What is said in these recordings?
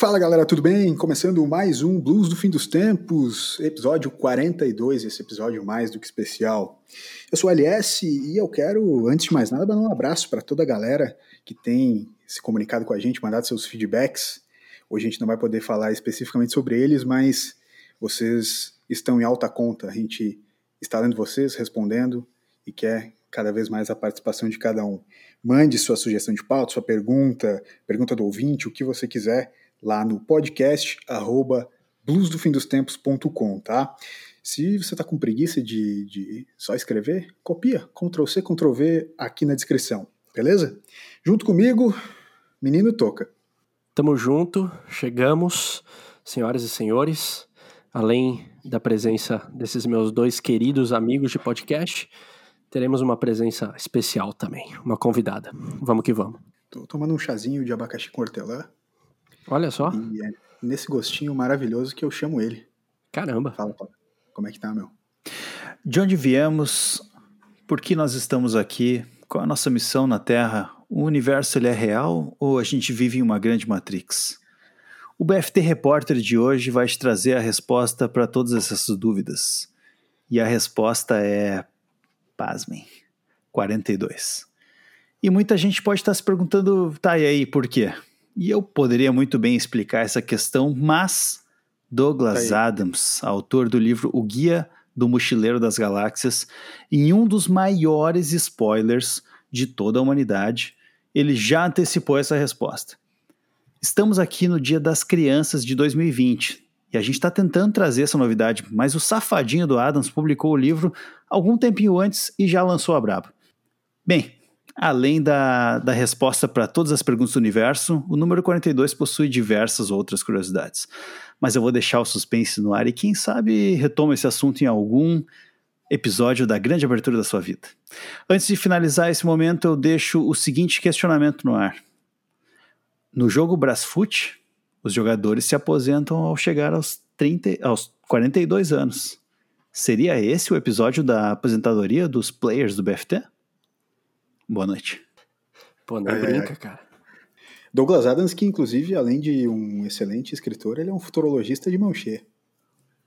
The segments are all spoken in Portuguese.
Fala galera, tudo bem? Começando mais um Blues do Fim dos Tempos, episódio 42, esse episódio mais do que especial. Eu sou o LS e eu quero, antes de mais nada, mandar um abraço para toda a galera que tem se comunicado com a gente, mandado seus feedbacks. Hoje a gente não vai poder falar especificamente sobre eles, mas vocês estão em alta conta. A gente está lendo vocês, respondendo e quer cada vez mais a participação de cada um. Mande sua sugestão de pauta, sua pergunta, pergunta do ouvinte, o que você quiser lá no podcast arroba bluesdofindostempos.com, tá? Se você está com preguiça de, de, só escrever, copia, Ctrl C, Ctrl V aqui na descrição, beleza? Junto comigo, menino Toca. Tamo junto, chegamos, senhoras e senhores. Além da presença desses meus dois queridos amigos de podcast, teremos uma presença especial também, uma convidada. Vamos que vamos. Tô tomando um chazinho de abacaxi com hortelã. Olha só. E é nesse gostinho maravilhoso que eu chamo ele. Caramba. Fala, como é que tá, meu? De onde viemos? Por que nós estamos aqui? Qual a nossa missão na Terra? O universo ele é real ou a gente vive em uma grande matrix? O BFT Repórter de hoje vai te trazer a resposta para todas essas dúvidas. E a resposta é, pasmem, 42. E muita gente pode estar se perguntando, tá, e aí, por quê? E eu poderia muito bem explicar essa questão, mas Douglas Adams, autor do livro O Guia do Mochileiro das Galáxias, em um dos maiores spoilers de toda a humanidade, ele já antecipou essa resposta. Estamos aqui no Dia das Crianças de 2020 e a gente está tentando trazer essa novidade, mas o safadinho do Adams publicou o livro algum tempinho antes e já lançou a braba. Bem, além da, da resposta para todas as perguntas do universo, o número 42 possui diversas outras curiosidades. Mas eu vou deixar o suspense no ar e quem sabe retoma esse assunto em algum episódio da grande abertura da sua vida. Antes de finalizar esse momento, eu deixo o seguinte questionamento no ar. No jogo Brasfoot, os jogadores se aposentam ao chegar aos, 30, aos 42 anos. Seria esse o episódio da aposentadoria dos players do BFT? Boa noite. Pô, não é, brinca, cara. Douglas Adams, que inclusive, além de um excelente escritor, ele é um futurologista de mão cheia.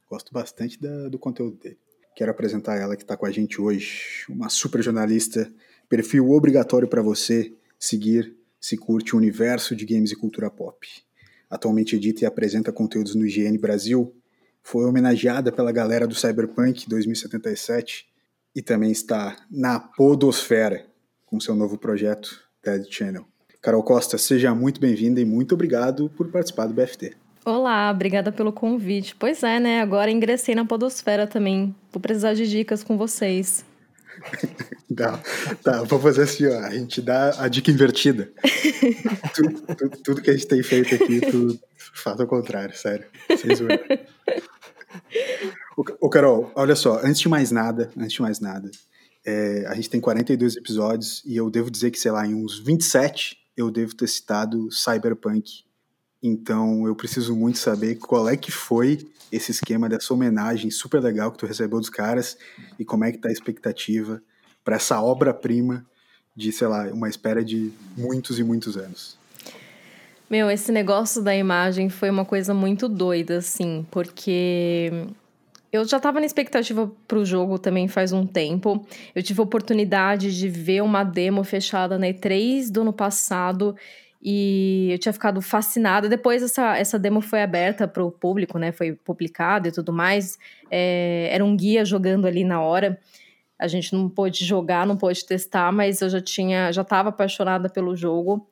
Gosto bastante da, do conteúdo dele. Quero apresentar ela que está com a gente hoje, uma super jornalista, perfil obrigatório para você seguir se curte o universo de games e cultura pop. Atualmente edita e apresenta conteúdos no IGN Brasil, foi homenageada pela galera do Cyberpunk 2077 e também está na Podosfera com seu novo projeto Dead Channel. Carol Costa, seja muito bem-vinda e muito obrigado por participar do BFT. Olá, obrigada pelo convite. Pois é, né? Agora ingressei na Podosfera também. Vou precisar de dicas com vocês. Tá, tá, vou fazer assim, ó, a gente dá a dica invertida. tudo, tudo, tudo, que a gente tem feito aqui, tu faz ao contrário, sério. Sem zoeira. Ô, Carol, olha só, antes de mais nada, antes de mais nada, é, a gente tem 42 episódios e eu devo dizer que, sei lá, em uns 27 eu devo ter citado Cyberpunk. Então eu preciso muito saber qual é que foi esse esquema dessa homenagem super legal que tu recebeu dos caras e como é que tá a expectativa para essa obra-prima de, sei lá, uma espera de muitos e muitos anos. Meu, esse negócio da imagem foi uma coisa muito doida, assim, porque eu já estava na expectativa para o jogo também faz um tempo. Eu tive a oportunidade de ver uma demo fechada na E3 do ano passado e eu tinha ficado fascinada. Depois essa, essa demo foi aberta para o público, né? Foi publicado e tudo mais. É, era um guia jogando ali na hora. A gente não pôde jogar, não pôde testar, mas eu já tinha, já estava apaixonada pelo jogo.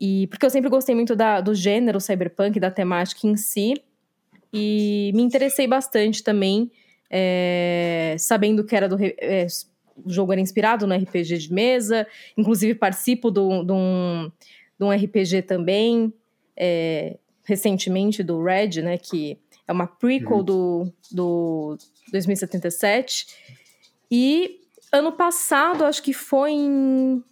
E porque eu sempre gostei muito da, do gênero cyberpunk, da temática em si. E me interessei bastante também, é, sabendo que era do. É, o jogo era inspirado no RPG de mesa, inclusive participo de um um RPG também, é, recentemente, do Red, né? Que é uma prequel uhum. do, do 2077. E ano passado, acho que foi em.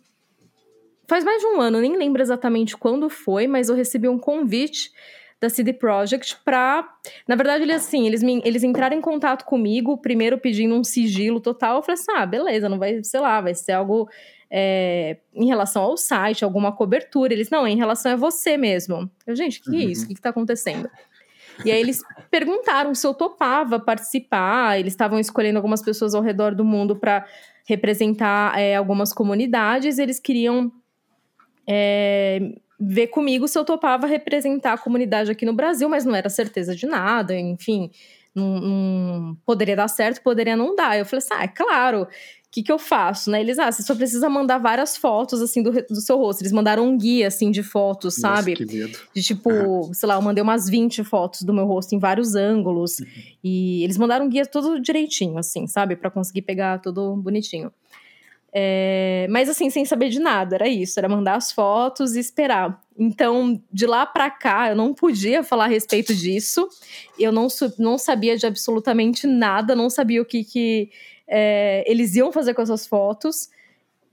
Faz mais de um ano, nem lembro exatamente quando foi, mas eu recebi um convite da CD Projekt para, na verdade, eles assim, eles me, eles entraram em contato comigo, primeiro pedindo um sigilo total, eu falei assim: "Ah, beleza, não vai, sei lá, vai ser algo é, em relação ao site, alguma cobertura. Eles, não, é em relação a você mesmo. Eu, gente, que uhum. isso? O que, está acontecendo? E aí eles perguntaram se eu topava participar. Eles estavam escolhendo algumas pessoas ao redor do mundo para representar é, algumas comunidades. Eles queriam é, ver comigo se eu topava representar a comunidade aqui no Brasil, mas não era certeza de nada, enfim. Não, não, poderia dar certo, poderia não dar. Eu falei assim: ah, é claro, o que, que eu faço, né? Eles, ah, você só precisa mandar várias fotos, assim, do, do seu rosto. Eles mandaram um guia, assim, de fotos, Nossa, sabe? Que medo. De tipo, uhum. sei lá, eu mandei umas 20 fotos do meu rosto em vários ângulos. Uhum. E eles mandaram um guia todo direitinho, assim, sabe? para conseguir pegar tudo bonitinho. É, mas assim, sem saber de nada, era isso, era mandar as fotos e esperar. Então, de lá para cá, eu não podia falar a respeito disso, eu não, não sabia de absolutamente nada, não sabia o que, que é, eles iam fazer com essas fotos.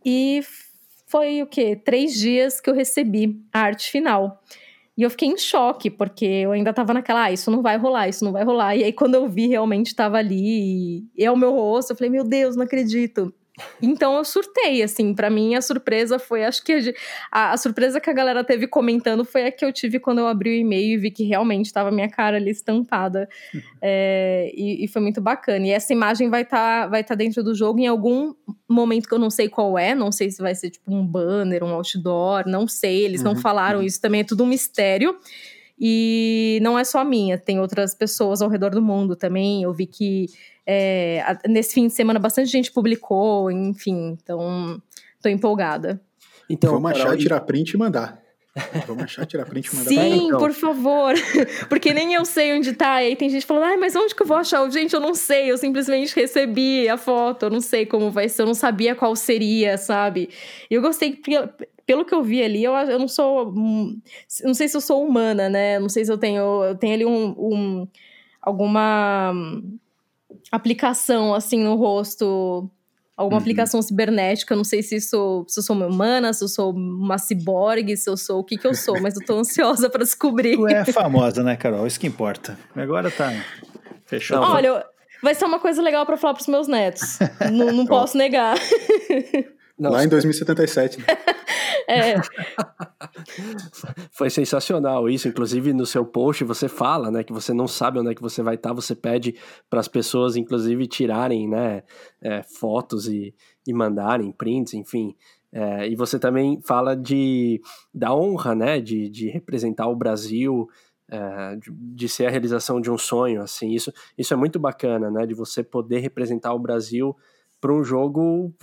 E foi o quê? Três dias que eu recebi a arte final. E eu fiquei em choque, porque eu ainda tava naquela, ah, isso não vai rolar, isso não vai rolar. E aí, quando eu vi, realmente tava ali, e é o meu rosto, eu falei, meu Deus, não acredito. Então eu surtei, assim, para mim a surpresa foi, acho que a, a, surpresa que a galera teve comentando foi a que eu tive quando eu abri o e-mail e vi que realmente estava minha cara ali estampada. Uhum. É, e, e, foi muito bacana. E essa imagem vai estar tá, vai tá dentro do jogo em algum momento que eu não sei qual é, não sei se vai ser tipo um banner, um outdoor, não sei, eles uhum. não falaram uhum. isso, também é tudo um mistério. E não é só a minha, tem outras pessoas ao redor do mundo também. Eu vi que é, nesse fim de semana bastante gente publicou, enfim, então tô empolgada. Então, Vamos achar, tirar print e mandar. Vamos achar, tirar print e mandar. Sim, então. por favor. Porque nem eu sei onde tá. E aí tem gente falando, ai, mas onde que eu vou achar? Gente, eu não sei. Eu simplesmente recebi a foto. Eu não sei como vai ser. Eu não sabia qual seria, sabe? E eu gostei, pelo que eu vi ali, eu, eu não sou. Não sei se eu sou humana, né? Não sei se eu tenho. Eu tenho ali um, um alguma aplicação assim no rosto, alguma uhum. aplicação cibernética, não sei se, isso, se eu sou uma humana, se eu sou uma ciborgue, se eu sou o que que eu sou, mas eu tô ansiosa para descobrir. Tu é famosa, né, Carol? Isso que importa. Agora tá fechado. Olha, vai ser uma coisa legal para falar pros meus netos. não, não posso negar. Não, Lá em 2077. é. Foi sensacional isso. Inclusive, no seu post você fala, né, que você não sabe onde é que você vai estar. Você pede para as pessoas, inclusive, tirarem, né, é, fotos e, e mandarem prints, enfim. É, e você também fala de da honra, né, de, de representar o Brasil, é, de, de, ser a realização de um sonho, assim. Isso, isso é muito bacana, né, de você poder representar o Brasil para um jogo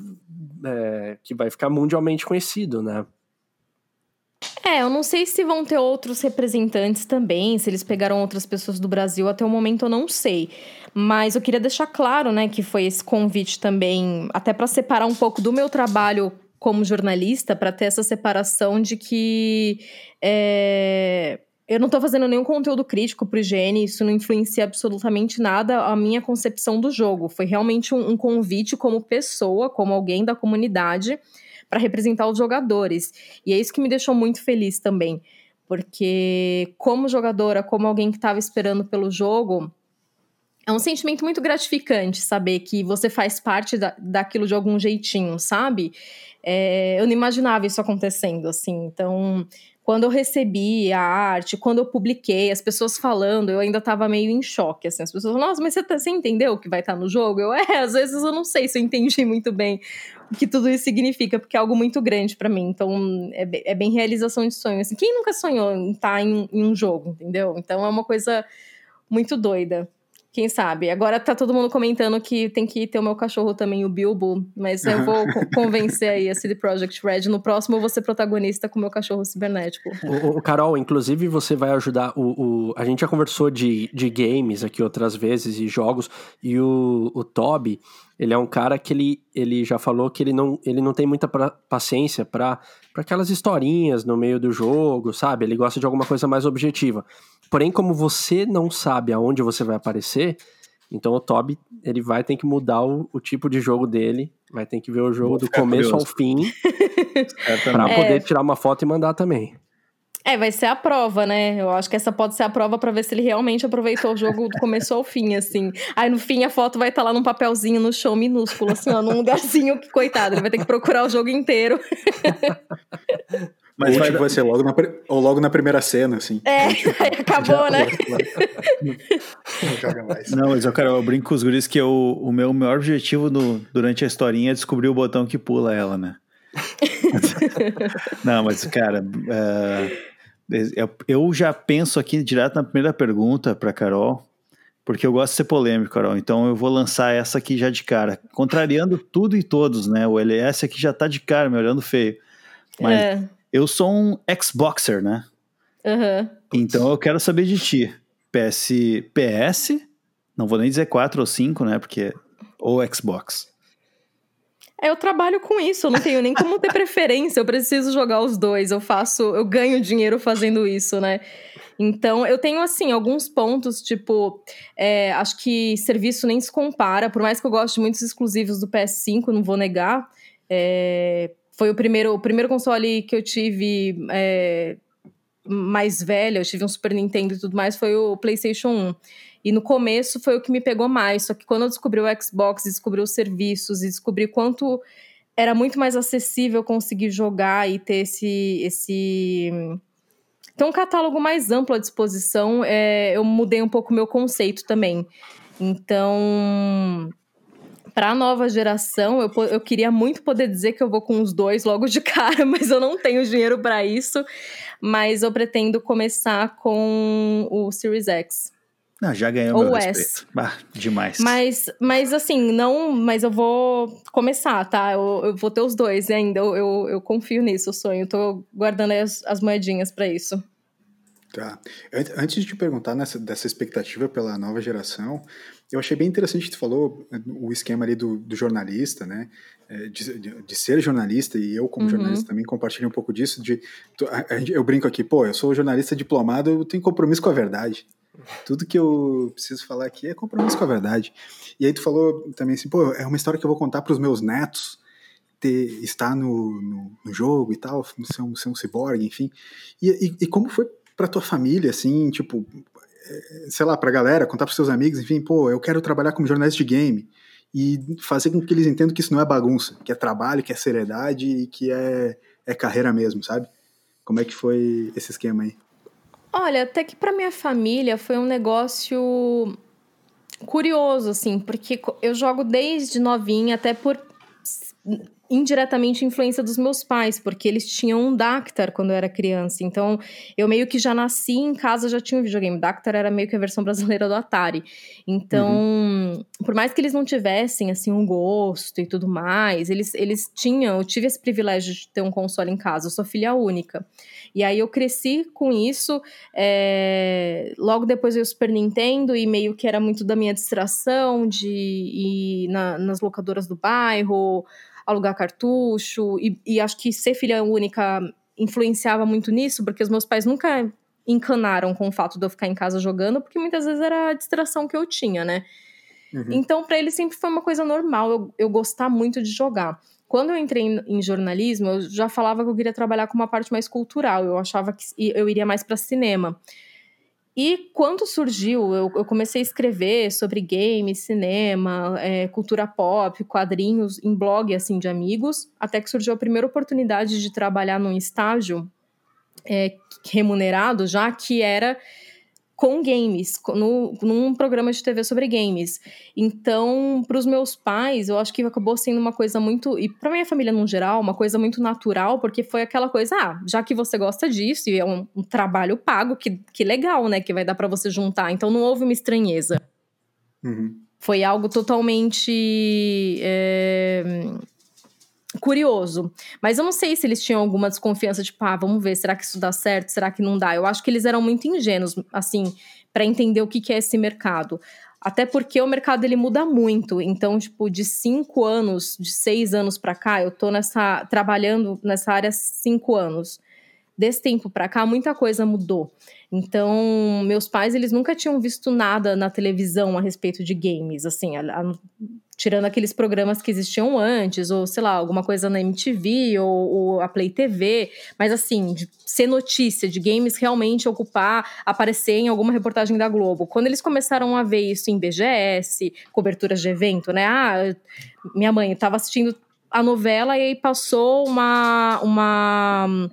é, que vai ficar mundialmente conhecido, né? É, eu não sei se vão ter outros representantes também, se eles pegaram outras pessoas do Brasil, até o momento eu não sei. Mas eu queria deixar claro, né, que foi esse convite também, até para separar um pouco do meu trabalho como jornalista, para ter essa separação de que é, eu não estou fazendo nenhum conteúdo crítico pro IGN, isso não influencia absolutamente nada a minha concepção do jogo. Foi realmente um, um convite como pessoa, como alguém da comunidade, para representar os jogadores. E é isso que me deixou muito feliz também. Porque, como jogadora, como alguém que estava esperando pelo jogo, é um sentimento muito gratificante saber que você faz parte da, daquilo de algum jeitinho, sabe? É, eu não imaginava isso acontecendo, assim. Então, quando eu recebi a arte, quando eu publiquei, as pessoas falando, eu ainda tava meio em choque, assim. As pessoas falam, nossa, mas você, tá, você entendeu o que vai estar tá no jogo? Eu, é, às vezes eu não sei se eu entendi muito bem o que tudo isso significa, porque é algo muito grande para mim. Então, é, é, bem realização de sonho. Assim, quem nunca sonhou em estar tá em, em um jogo, entendeu? Então, é uma coisa muito doida. Quem sabe? Agora tá todo mundo comentando que tem que ter o meu cachorro também, o Bilbo, mas eu vou convencer aí a CD Projekt Red. No próximo eu vou ser protagonista com o meu cachorro cibernético. O, o Carol, inclusive você vai ajudar. O, o, a gente já conversou de, de games aqui outras vezes e jogos, e o, o Toby, ele é um cara que ele, ele já falou que ele não, ele não tem muita pra, paciência para aquelas historinhas no meio do jogo, sabe? Ele gosta de alguma coisa mais objetiva. Porém, como você não sabe aonde você vai aparecer, então o Toby ele vai ter que mudar o, o tipo de jogo dele, vai ter que ver o jogo do começo curioso. ao fim para poder é. tirar uma foto e mandar também. É, vai ser a prova, né? Eu acho que essa pode ser a prova para ver se ele realmente aproveitou o jogo do começo ao fim, assim. Aí no fim a foto vai estar tá lá num papelzinho no show minúsculo, assim, ó, num lugarzinho que, coitado, ele vai ter que procurar o jogo inteiro. Mas vai, vai ser logo na, ou logo na primeira cena, assim. É, acabou, né? Não joga mais. Não, mas eu, cara, eu brinco com os guris que eu, o meu maior objetivo no, durante a historinha é descobrir o botão que pula ela, né? Não, mas, cara, uh, eu já penso aqui direto na primeira pergunta para Carol, porque eu gosto de ser polêmico, Carol. Então eu vou lançar essa aqui já de cara, contrariando tudo e todos, né? O LS aqui já tá de cara, me olhando feio. Mas é. Eu sou um Xboxer, né? Uhum. Então eu quero saber de ti. PS, PS, não vou nem dizer 4 ou 5, né? Porque ou Xbox. É, eu trabalho com isso, eu não tenho nem como ter preferência, eu preciso jogar os dois, eu faço, eu ganho dinheiro fazendo isso, né? Então, eu tenho, assim, alguns pontos, tipo, é, acho que serviço nem se compara, por mais que eu goste de muitos exclusivos do PS5, não vou negar. É, foi o primeiro, o primeiro console que eu tive é, mais velho, eu tive um Super Nintendo e tudo mais, foi o PlayStation 1. E no começo foi o que me pegou mais. Só que quando eu descobri o Xbox, descobri os serviços e descobri quanto era muito mais acessível conseguir jogar e ter esse. esse ter um catálogo mais amplo à disposição, é, eu mudei um pouco meu conceito também. Então, para a nova geração, eu, eu queria muito poder dizer que eu vou com os dois logo de cara, mas eu não tenho dinheiro para isso. Mas eu pretendo começar com o Series X. Não, já ganhou Ou meu S. respeito. Bah, demais. Mas, mas assim, não. Mas eu vou começar, tá? Eu, eu vou ter os dois ainda. Eu, eu, eu confio nisso, o sonho. Tô guardando as, as moedinhas para isso. Tá. Antes de te perguntar nessa, dessa expectativa pela nova geração, eu achei bem interessante que tu falou o esquema ali do, do jornalista, né? É, de, de, de, ser jornalista, e eu, como uhum. jornalista, também compartilho um pouco disso. De, eu brinco aqui, pô, eu sou jornalista diplomado, eu tenho compromisso com a verdade. Tudo que eu preciso falar aqui é compromisso com a verdade. E aí tu falou também assim, pô, é uma história que eu vou contar para os meus netos, ter, estar no, no, no, jogo e tal, ser um, ser um ciborgue, enfim. E, e, e como foi para tua família, assim, tipo, sei lá, pra galera, contar pros seus amigos, enfim, pô, eu quero trabalhar como jornalista de game e fazer com que eles entendam que isso não é bagunça, que é trabalho, que é seriedade e que é, é carreira mesmo, sabe? Como é que foi esse esquema aí? Olha, até que para minha família foi um negócio curioso, assim, porque eu jogo desde novinha, até por indiretamente influência dos meus pais, porque eles tinham um Dactar quando eu era criança. Então, eu meio que já nasci em casa, já tinha um videogame. Dactar era meio que a versão brasileira do Atari. Então, uhum. por mais que eles não tivessem, assim, um gosto e tudo mais, eles, eles tinham... Eu tive esse privilégio de ter um console em casa. Eu sou filha única. E aí, eu cresci com isso. É... Logo depois veio o Super Nintendo e meio que era muito da minha distração de ir na, nas locadoras do bairro alugar cartucho, e, e acho que ser filha única influenciava muito nisso, porque os meus pais nunca encanaram com o fato de eu ficar em casa jogando, porque muitas vezes era a distração que eu tinha, né? Uhum. Então, para eles sempre foi uma coisa normal eu, eu gostar muito de jogar. Quando eu entrei em, em, jornalismo, eu já falava que eu queria trabalhar com uma parte mais cultural, eu achava que eu iria mais para cinema. E quando surgiu, eu, eu, comecei a escrever sobre games, cinema, é, cultura pop, quadrinhos, em blog assim de amigos, até que surgiu a primeira oportunidade de trabalhar num estágio é, remunerado, já que era com games, no, num programa de TV sobre games. Então, para os meus pais, eu acho que acabou sendo uma coisa muito, e para minha família no geral, uma coisa muito natural, porque foi aquela coisa, ah, já que você gosta disso e é um, um trabalho pago, que, que legal, né, que vai dar para você juntar. Então, não houve uma estranheza. Uhum. Foi algo totalmente. É curioso. Mas eu não sei se eles tinham alguma desconfiança, tipo, ah, vamos ver, será que isso dá certo? Será que não dá? Eu acho que eles eram muito ingênuos, assim, para entender o que, que é esse mercado. Até porque o mercado ele muda muito. Então, tipo, de cinco anos, de seis anos para cá, eu tô nessa trabalhando nessa área cinco anos. Desse tempo para cá, muita coisa mudou. Então, meus pais, eles nunca tinham visto nada na televisão a respeito de games, assim, a, a, tirando aqueles programas que existiam antes, ou sei lá, alguma coisa na MTV ou, ou, a Play TV, mas assim, ser notícia de games realmente ocupar, aparecer em alguma reportagem da Globo. Quando eles começaram a ver isso em BGS, coberturas de evento, né? Ah, minha mãe estava assistindo a novela e aí passou uma uma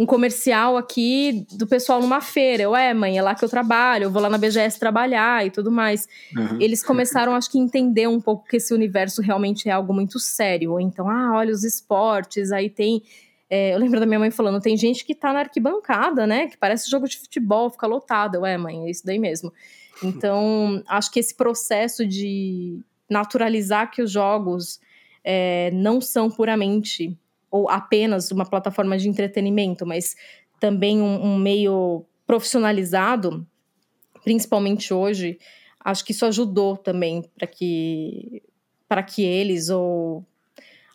um comercial aqui do pessoal numa feira. Eu, é, mãe, é lá que eu trabalho, eu vou lá na BGS trabalhar e tudo mais. Uhum. Eles começaram, acho que, entender um pouco que esse universo realmente é algo muito sério. Então, ah, olha os esportes, aí tem. É, eu lembro da minha mãe falando, tem gente que tá na arquibancada, né? Que parece jogo de futebol, fica lotado. Eu, é, mãe, é isso daí mesmo. Então, acho que esse processo de naturalizar que os jogos é, não são puramente ou apenas uma plataforma de entretenimento, mas também um, um meio profissionalizado, principalmente hoje, acho que isso ajudou também para que para que eles ou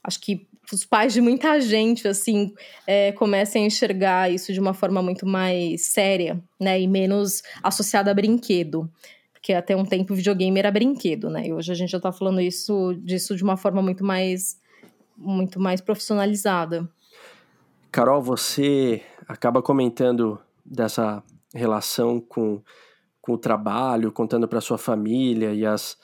acho que os pais de muita gente assim é, comecem a enxergar isso de uma forma muito mais séria, né, e menos associada a brinquedo, porque até um tempo o videogame era brinquedo, né? E hoje a gente já está falando isso disso de uma forma muito mais muito mais profissionalizada. Carol, você acaba comentando dessa relação com, com o trabalho, contando para sua família e as,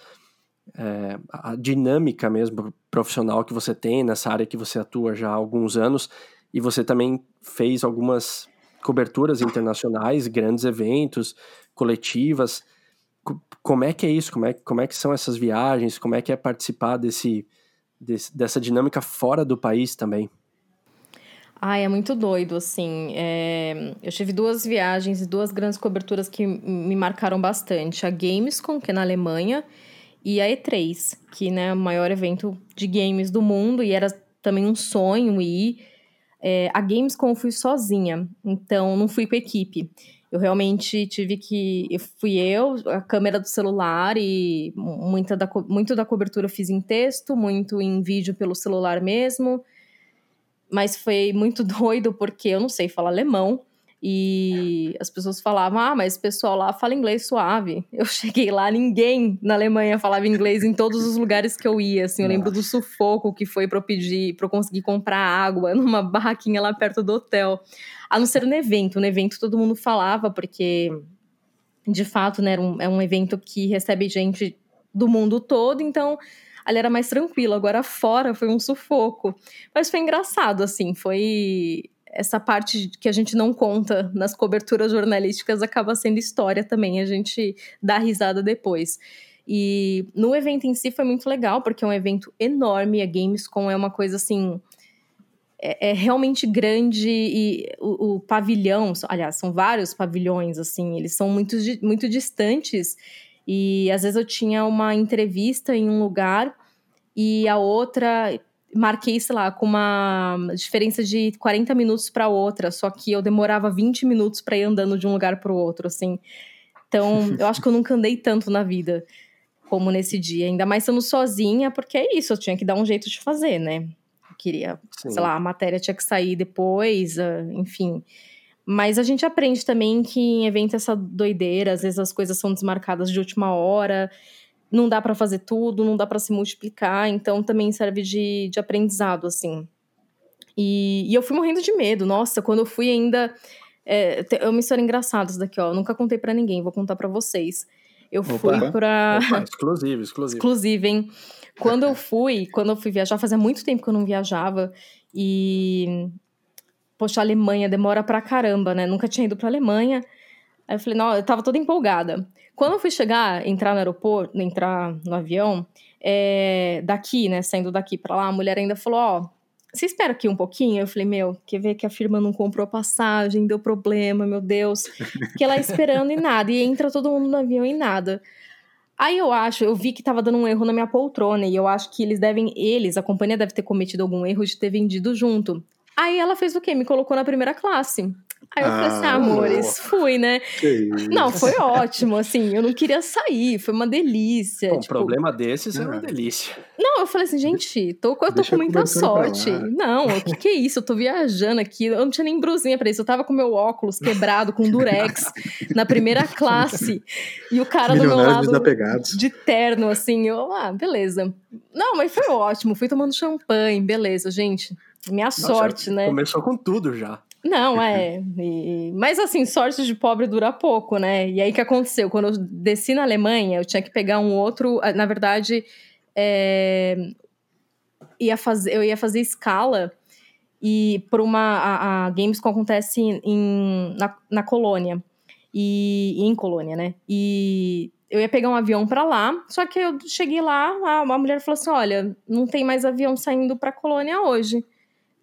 é, a dinâmica mesmo profissional que você tem nessa área que você atua já há alguns anos. E você também fez algumas coberturas internacionais, grandes eventos, coletivas. Como é que é isso? Como é, como é que são essas viagens? Como é que é participar desse, desse, dessa dinâmica fora do país também? Ah, é muito doido, assim. É... Eu tive duas viagens e duas grandes coberturas que me marcaram bastante. A Gamescom, que é na Alemanha, e a E3, que né, é o maior evento de games do mundo, e era também um sonho ir. É... A Gamescom eu fui sozinha, então não fui com a equipe. Eu realmente tive que. Eu fui eu, a câmera do celular e muita da, muito da cobertura eu fiz em texto, muito em vídeo pelo celular mesmo. Mas foi muito doido porque eu não sei falar alemão. E as pessoas falavam, ah, mas o pessoal lá fala inglês suave. Eu cheguei lá, ninguém na Alemanha falava inglês em todos os lugares que eu ia. Assim, eu lembro do sufoco que foi para eu pedir, para eu conseguir comprar água numa barraquinha lá perto do hotel. A não ser no evento. No evento todo mundo falava, porque de fato, né, um, é um evento que recebe gente do mundo todo, então ali era mais tranquilo. Agora fora foi um sufoco. Mas foi engraçado, assim, foi essa parte que a gente não conta nas coberturas jornalísticas acaba sendo história também, a gente dá risada depois. E no evento em si foi muito legal, porque é um evento enorme, a Gamescom é uma coisa assim. É, é realmente grande e o, o, pavilhão, aliás, são vários pavilhões, assim, eles são muito, muito distantes. E às vezes eu tinha uma entrevista em um lugar e a outra marquei, sei lá, com uma diferença de 40 minutos para outra, só que eu demorava 20 minutos para ir andando de um lugar para o outro, assim. Então, eu acho que eu nunca andei tanto na vida como nesse dia, ainda mais estando sozinha, porque é isso, eu tinha que dar um jeito de fazer, né? Eu queria, Sim. sei lá, a matéria tinha que sair depois, ah, enfim. Mas a gente aprende também que em evento essa doideira, às vezes as coisas são desmarcadas de última hora não dá para fazer tudo, não dá para se multiplicar, então também serve de, de aprendizado, assim. E, e eu fui morrendo de medo, nossa, quando eu fui ainda. É, é uma história engraçada isso daqui, ó. nunca contei para ninguém, vou contar para vocês. Eu Opa. fui pra. Opa, exclusivo, exclusivo. exclusivo, hein? Quando eu fui, quando eu fui viajar, fazia muito tempo que eu não viajava. E. Poxa, a Alemanha demora pra caramba, né? Nunca tinha ido pra Alemanha. Aí eu falei, não, eu tava toda empolgada. Quando eu fui chegar, entrar no aeroporto, entrar no avião, é, daqui, né, saindo daqui para lá, a mulher ainda falou, ó, você espera aqui um pouquinho? Eu falei, meu, quer ver que a firma não comprou passagem, deu problema, meu Deus. Fiquei lá esperando e nada, e entra todo mundo no avião e nada. Aí eu acho, eu vi que tava dando um erro na minha poltrona, e eu acho que eles devem, eles, a companhia deve ter cometido algum erro de ter vendido junto. Aí ela fez o quê? Me colocou na primeira classe. Aí eu falei assim, ah, amores, fui, né? Que isso. Não, foi ótimo, assim, eu não queria sair, foi uma delícia. Bom, tipo, problema desses é uma Ah. delícia. Não, eu falei assim, gente, tô, eu tô com muita sorte. Não, o que que é isso? Eu tô viajando aqui, eu não tinha nem brusinha pra isso, eu tava com meu óculos quebrado, com durex, na primeira classe, e o cara do meu lado desapegados. de terno, assim, eu, ah, beleza. Não, mas foi ótimo, fui tomando champanhe, beleza, gente. Minha sorte, Nossa, né? Começou com tudo já. Não, é. e- Mas assim, sorte de pobre dura pouco, né? E aí o que aconteceu? Quando eu desci na Alemanha, eu tinha que pegar um outro. ah, Na verdade, é, ia fazer, eu ia fazer escala e por uma. A, a Gamescom acontece em, na, na colônia. E, em colônia, né? E eu ia pegar um avião pra lá, só que eu cheguei lá, a, a mulher falou assim: olha, não tem mais avião saindo pra colônia hoje.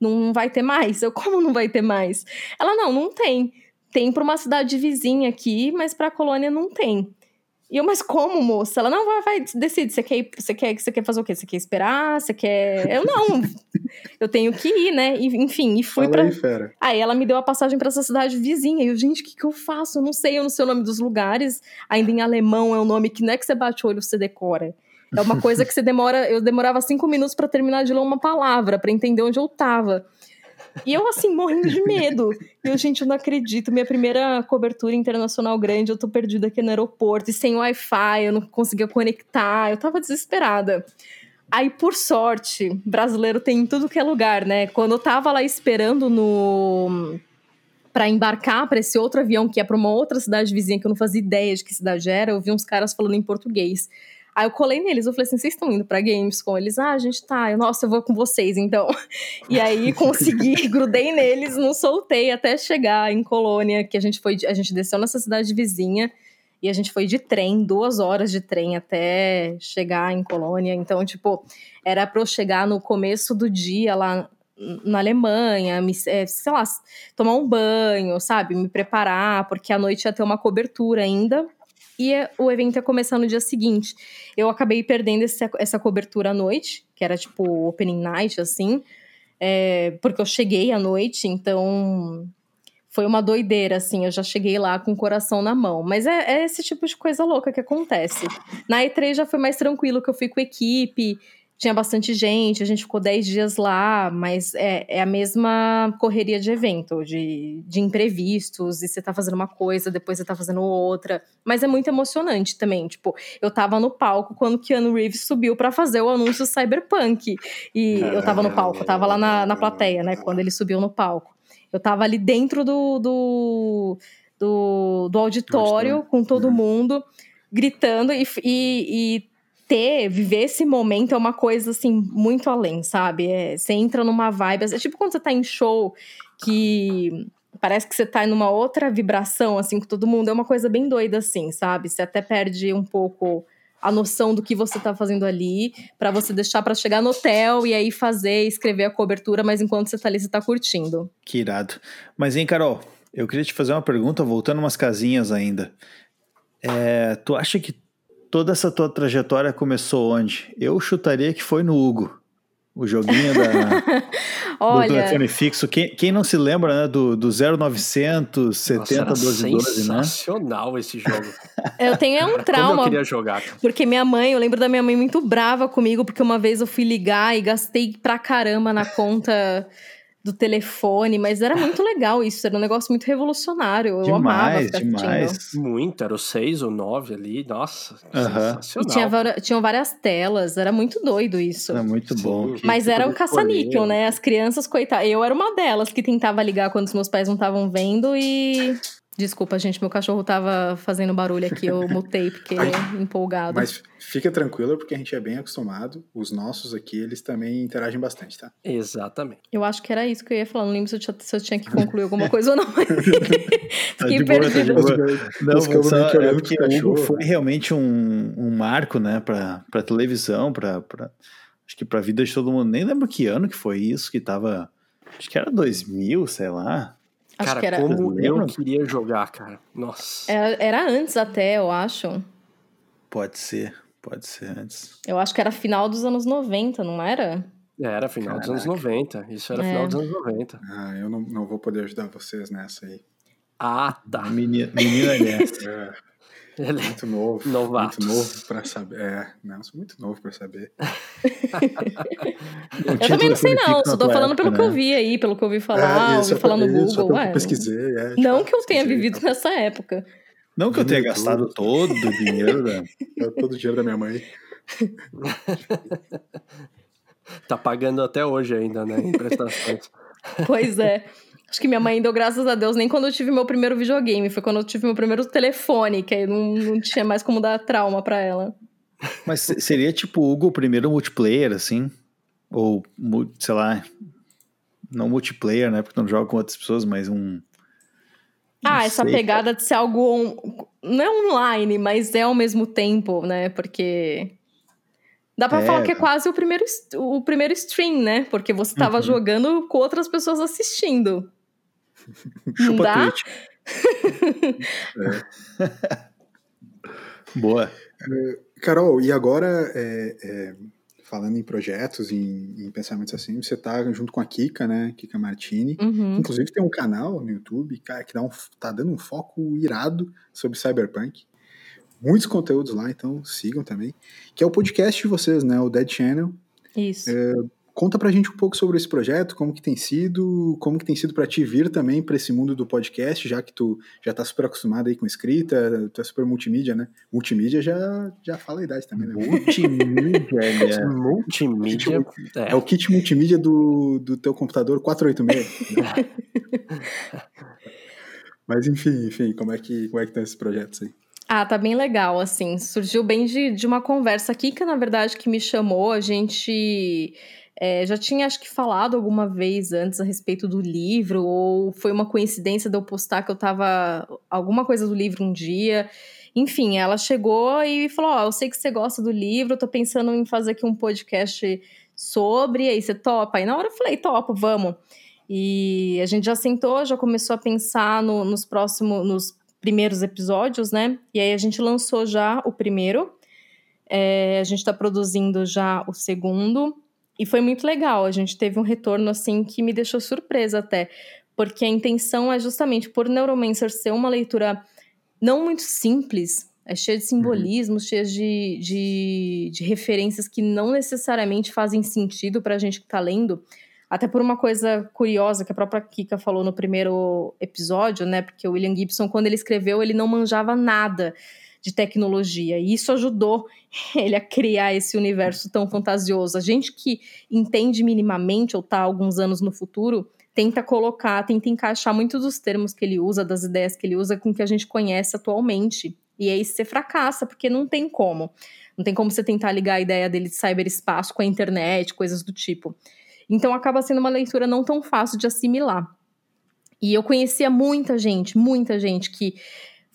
Não vai ter mais? Eu, como não vai ter mais? Ela, não, não tem. Tem para uma cidade vizinha aqui, mas para a colônia não tem. E eu, mas como, moça? Ela, não, vai, vai, decide. Você quer, você quer, você quer fazer o quê? Você quer esperar? Você quer. Eu, não. eu tenho que ir, né? E, enfim, e fui Fala pra. aí, fera. Aí ela me deu a passagem para essa cidade vizinha. E eu, gente, o que, que eu faço? Eu não sei, eu não sei o nome dos lugares. Ainda em alemão é um nome que não é que você bate o olho, você decora. É uma coisa que você demora. Eu demorava cinco minutos para terminar de ler uma palavra, para entender onde eu tava. E eu, assim, morrendo de medo. E eu, gente, eu não acredito. Minha primeira cobertura internacional grande, eu tô perdida aqui no aeroporto. E sem Wi-Fi, eu não conseguia conectar. Eu tava desesperada. Aí, por sorte, brasileiro tem em tudo que é lugar, né? Quando eu tava lá esperando no para embarcar para esse outro avião que ia para uma outra cidade vizinha que eu não fazia ideia de que cidade era, eu vi uns caras falando em português. Aí eu colei neles, eu falei assim, vocês estão indo pra Gamescom? Eles, ah, a gente tá. Eu, nossa, eu vou com vocês, então. E aí consegui, grudei neles, não soltei até chegar em Colônia, que a gente foi, a gente desceu nessa cidade vizinha e a gente foi de trem, duas horas de trem até chegar em Colônia. Então, tipo, era pra eu chegar no começo do dia lá na Alemanha, me, é, sei lá, tomar um banho, sabe? Me preparar, porque à noite ia ter uma cobertura ainda. E é- o evento ia começar no dia seguinte. Eu acabei perdendo esse- essa cobertura à noite, que era tipo opening night, assim, é, porque eu cheguei à noite, então foi uma doideira, assim. Eu já cheguei lá com o coração na mão. Mas é, é esse tipo de coisa louca que acontece. Na E3 já foi mais tranquilo, que eu fui com equipe, tinha bastante gente, a gente ficou 10 dias lá, mas é, é a mesma correria de evento, de, de imprevistos, e você tá fazendo uma coisa, depois você tá fazendo outra. Mas é muito emocionante também. Tipo, eu tava no palco quando Keanu Reeves subiu pra fazer o anúncio Cyberpunk. E eu tava no palco, eu tava lá na, na plateia, né? Quando ele subiu no palco. Eu tava ali dentro do, do, do, do auditório, Auditório. com todo mundo, gritando e, e, e ter, viver esse momento é uma coisa, assim, muito além, sabe? É, você entra numa vibe. É tipo quando você tá em show que parece que você tá numa outra vibração, assim, com todo mundo. É uma coisa bem doida, assim, sabe? Você até perde um pouco a noção do que você tá fazendo ali, pra você deixar pra chegar no hotel e aí fazer, escrever a cobertura, mas enquanto você tá ali, você tá curtindo. Que irado. Mas, hein, Carol, eu queria te fazer uma pergunta, voltando umas casinhas ainda. É, tu acha que toda essa tua trajetória começou onde? Eu chutaria que foi no Hugo. O joguinho da, do Olha, telefone fixo. Quem, quem não se lembra né, do, do 0900 Nossa, 70 era 12 12, né? sensacional esse jogo. eu tenho é um Como eu trauma. queria jogar. Porque minha mãe, eu lembro da minha mãe muito brava comigo, porque uma vez eu fui ligar e gastei pra caramba na conta do telefone, mas era muito legal isso, era um negócio muito revolucionário. Eu amava Demais, assistindo. demais. Muito, era o 6 ou 9 ali, nossa, Aham. E sensacional. tinha, vari- tinham várias telas, era muito doido isso. É muito Sim. bom. Mas era um caça-níquel, né? As crianças, coitadas. Eu era uma delas que tentava ligar quando os meus pais não estavam vendo e. Desculpa, gente, meu cachorro tava fazendo barulho aqui, eu mutei porque ele é empolgado. Mas fica tranquila, porque a gente é bem acostumado. Os nossos aqui, eles também interagem bastante, tá? Exatamente. Eu acho que era isso que eu ia falar. Não lembro se eu tinha, se eu tinha que concluir alguma coisa ou não. Tá Fiquei de boa, tá boa. Não, ficamos só, é porque o Hugo foi realmente um, um marco, né, pra, pra televisão, pra, pra, acho que pra vida de todo mundo. Nem lembro que ano que foi isso, que tava, acho que era 2000, sei lá. Acho cara, que era, como eu queria jogar, cara. Nossa. era. Era antes até, eu acho. Pode ser, pode ser antes. Eu acho que era final dos anos 90, não era? Era final dos anos Caraca. 90. Isso era É. final dos anos 90. Ah, eu não, não vou poder ajudar vocês nessa aí. Ah, tá. Menina, menina LS. É, muito novo. Novatos. Muito novo pra saber. É, não, sou muito novo pra saber. Eu também não sei, não. Só tô falando pelo que eu vi. vi aí, pelo que eu ouvi falar, é, ouvi falar no só Google. que ué, pesquisei. É, não tipo, que eu tenha vivido nessa época. Não que eu tenha gastado todo o dinheiro da. É todo o dinheiro da minha mãe. Tá pagando até hoje ainda, né? Em prestações. Pois é. Acho que minha mãe deu graças a Deus nem quando eu tive meu primeiro videogame. Foi quando eu tive meu primeiro telefone, que aí não, não tinha mais como dar trauma pra ela. Mas se- seria tipo o Hugo o primeiro multiplayer, assim? Ou, sei lá, não multiplayer, né? Porque não joga com outras pessoas, mas um. Ah, Não essa sei, pegada de ser algo on- não é online, mas é ao mesmo tempo, né? Porque dá pra É. falar que é quase o primeiro o primeiro stream, né? Porque você tava Uhum. jogando com outras pessoas assistindo. Chupa dá? Twitch. Boa. Carol, e agora, é, é, falando em projetos, em, em pensamentos assim, você tá junto com a Kika, né? Kika Martini. Uhum. Inclusive tem um canal no YouTube, cara, que dá um, tá dando um foco irado sobre Cyberpunk. Muitos conteúdos lá, então sigam também. Que é o podcast de vocês, né? O Dead Channel. Isso. Conta pra gente um pouco sobre esse projeto, como que tem sido, como que tem sido pra ti vir também pra esse mundo do podcast, já que tu já tá super acostumado aí com escrita, tu é super multimídia, né? Multimídia já, já fala a idade também, né? Multimídia, ele é. Multimídia. É É, o kit multimídia do, do teu computador 486. né? Mas enfim, enfim, como é que, como é que estão esses projetos aí? Ah, tá bem legal, assim. Surgiu bem de, de uma conversa aqui, que na verdade que me chamou, a gente é, já tinha, acho que, falado alguma vez antes a respeito do livro, ou foi uma coincidência de eu postar que eu tava. alguma coisa do livro um dia. Enfim, ela chegou e falou: Ó, eu sei que você gosta do livro, tô pensando em fazer aqui um podcast sobre, e aí você topa? Aí na hora eu falei: topo, vamos. E a gente já sentou, já começou a pensar no- nos próximos, nos primeiros episódios, né? E aí a gente lançou já o primeiro. É, a gente tá produzindo já o segundo. E foi muito legal. A gente teve um retorno, assim, que me deixou surpresa até. Porque a intenção é justamente, por Neuromancer ser uma leitura não muito simples, é cheia de simbolismos, cheia de, de, de referências que não necessariamente fazem sentido pra gente que tá lendo. Até por uma coisa curiosa que a própria Kika falou no primeiro episódio, né? Porque o William Gibson, quando ele escreveu, ele não manjava nada de tecnologia. E isso ajudou ele a criar esse universo tão fantasioso. A gente que entende minimamente ou tá há alguns anos no futuro, tenta colocar, tenta encaixar muitos dos termos que ele usa, das ideias que ele usa com o que a gente conhece atualmente. E aí você fracassa, porque não tem como. Não tem como você tentar ligar a ideia dele de cyberespaço com a internet, coisas do tipo. Então acaba sendo uma leitura não tão fácil de assimilar. E eu conhecia muita gente, muita gente que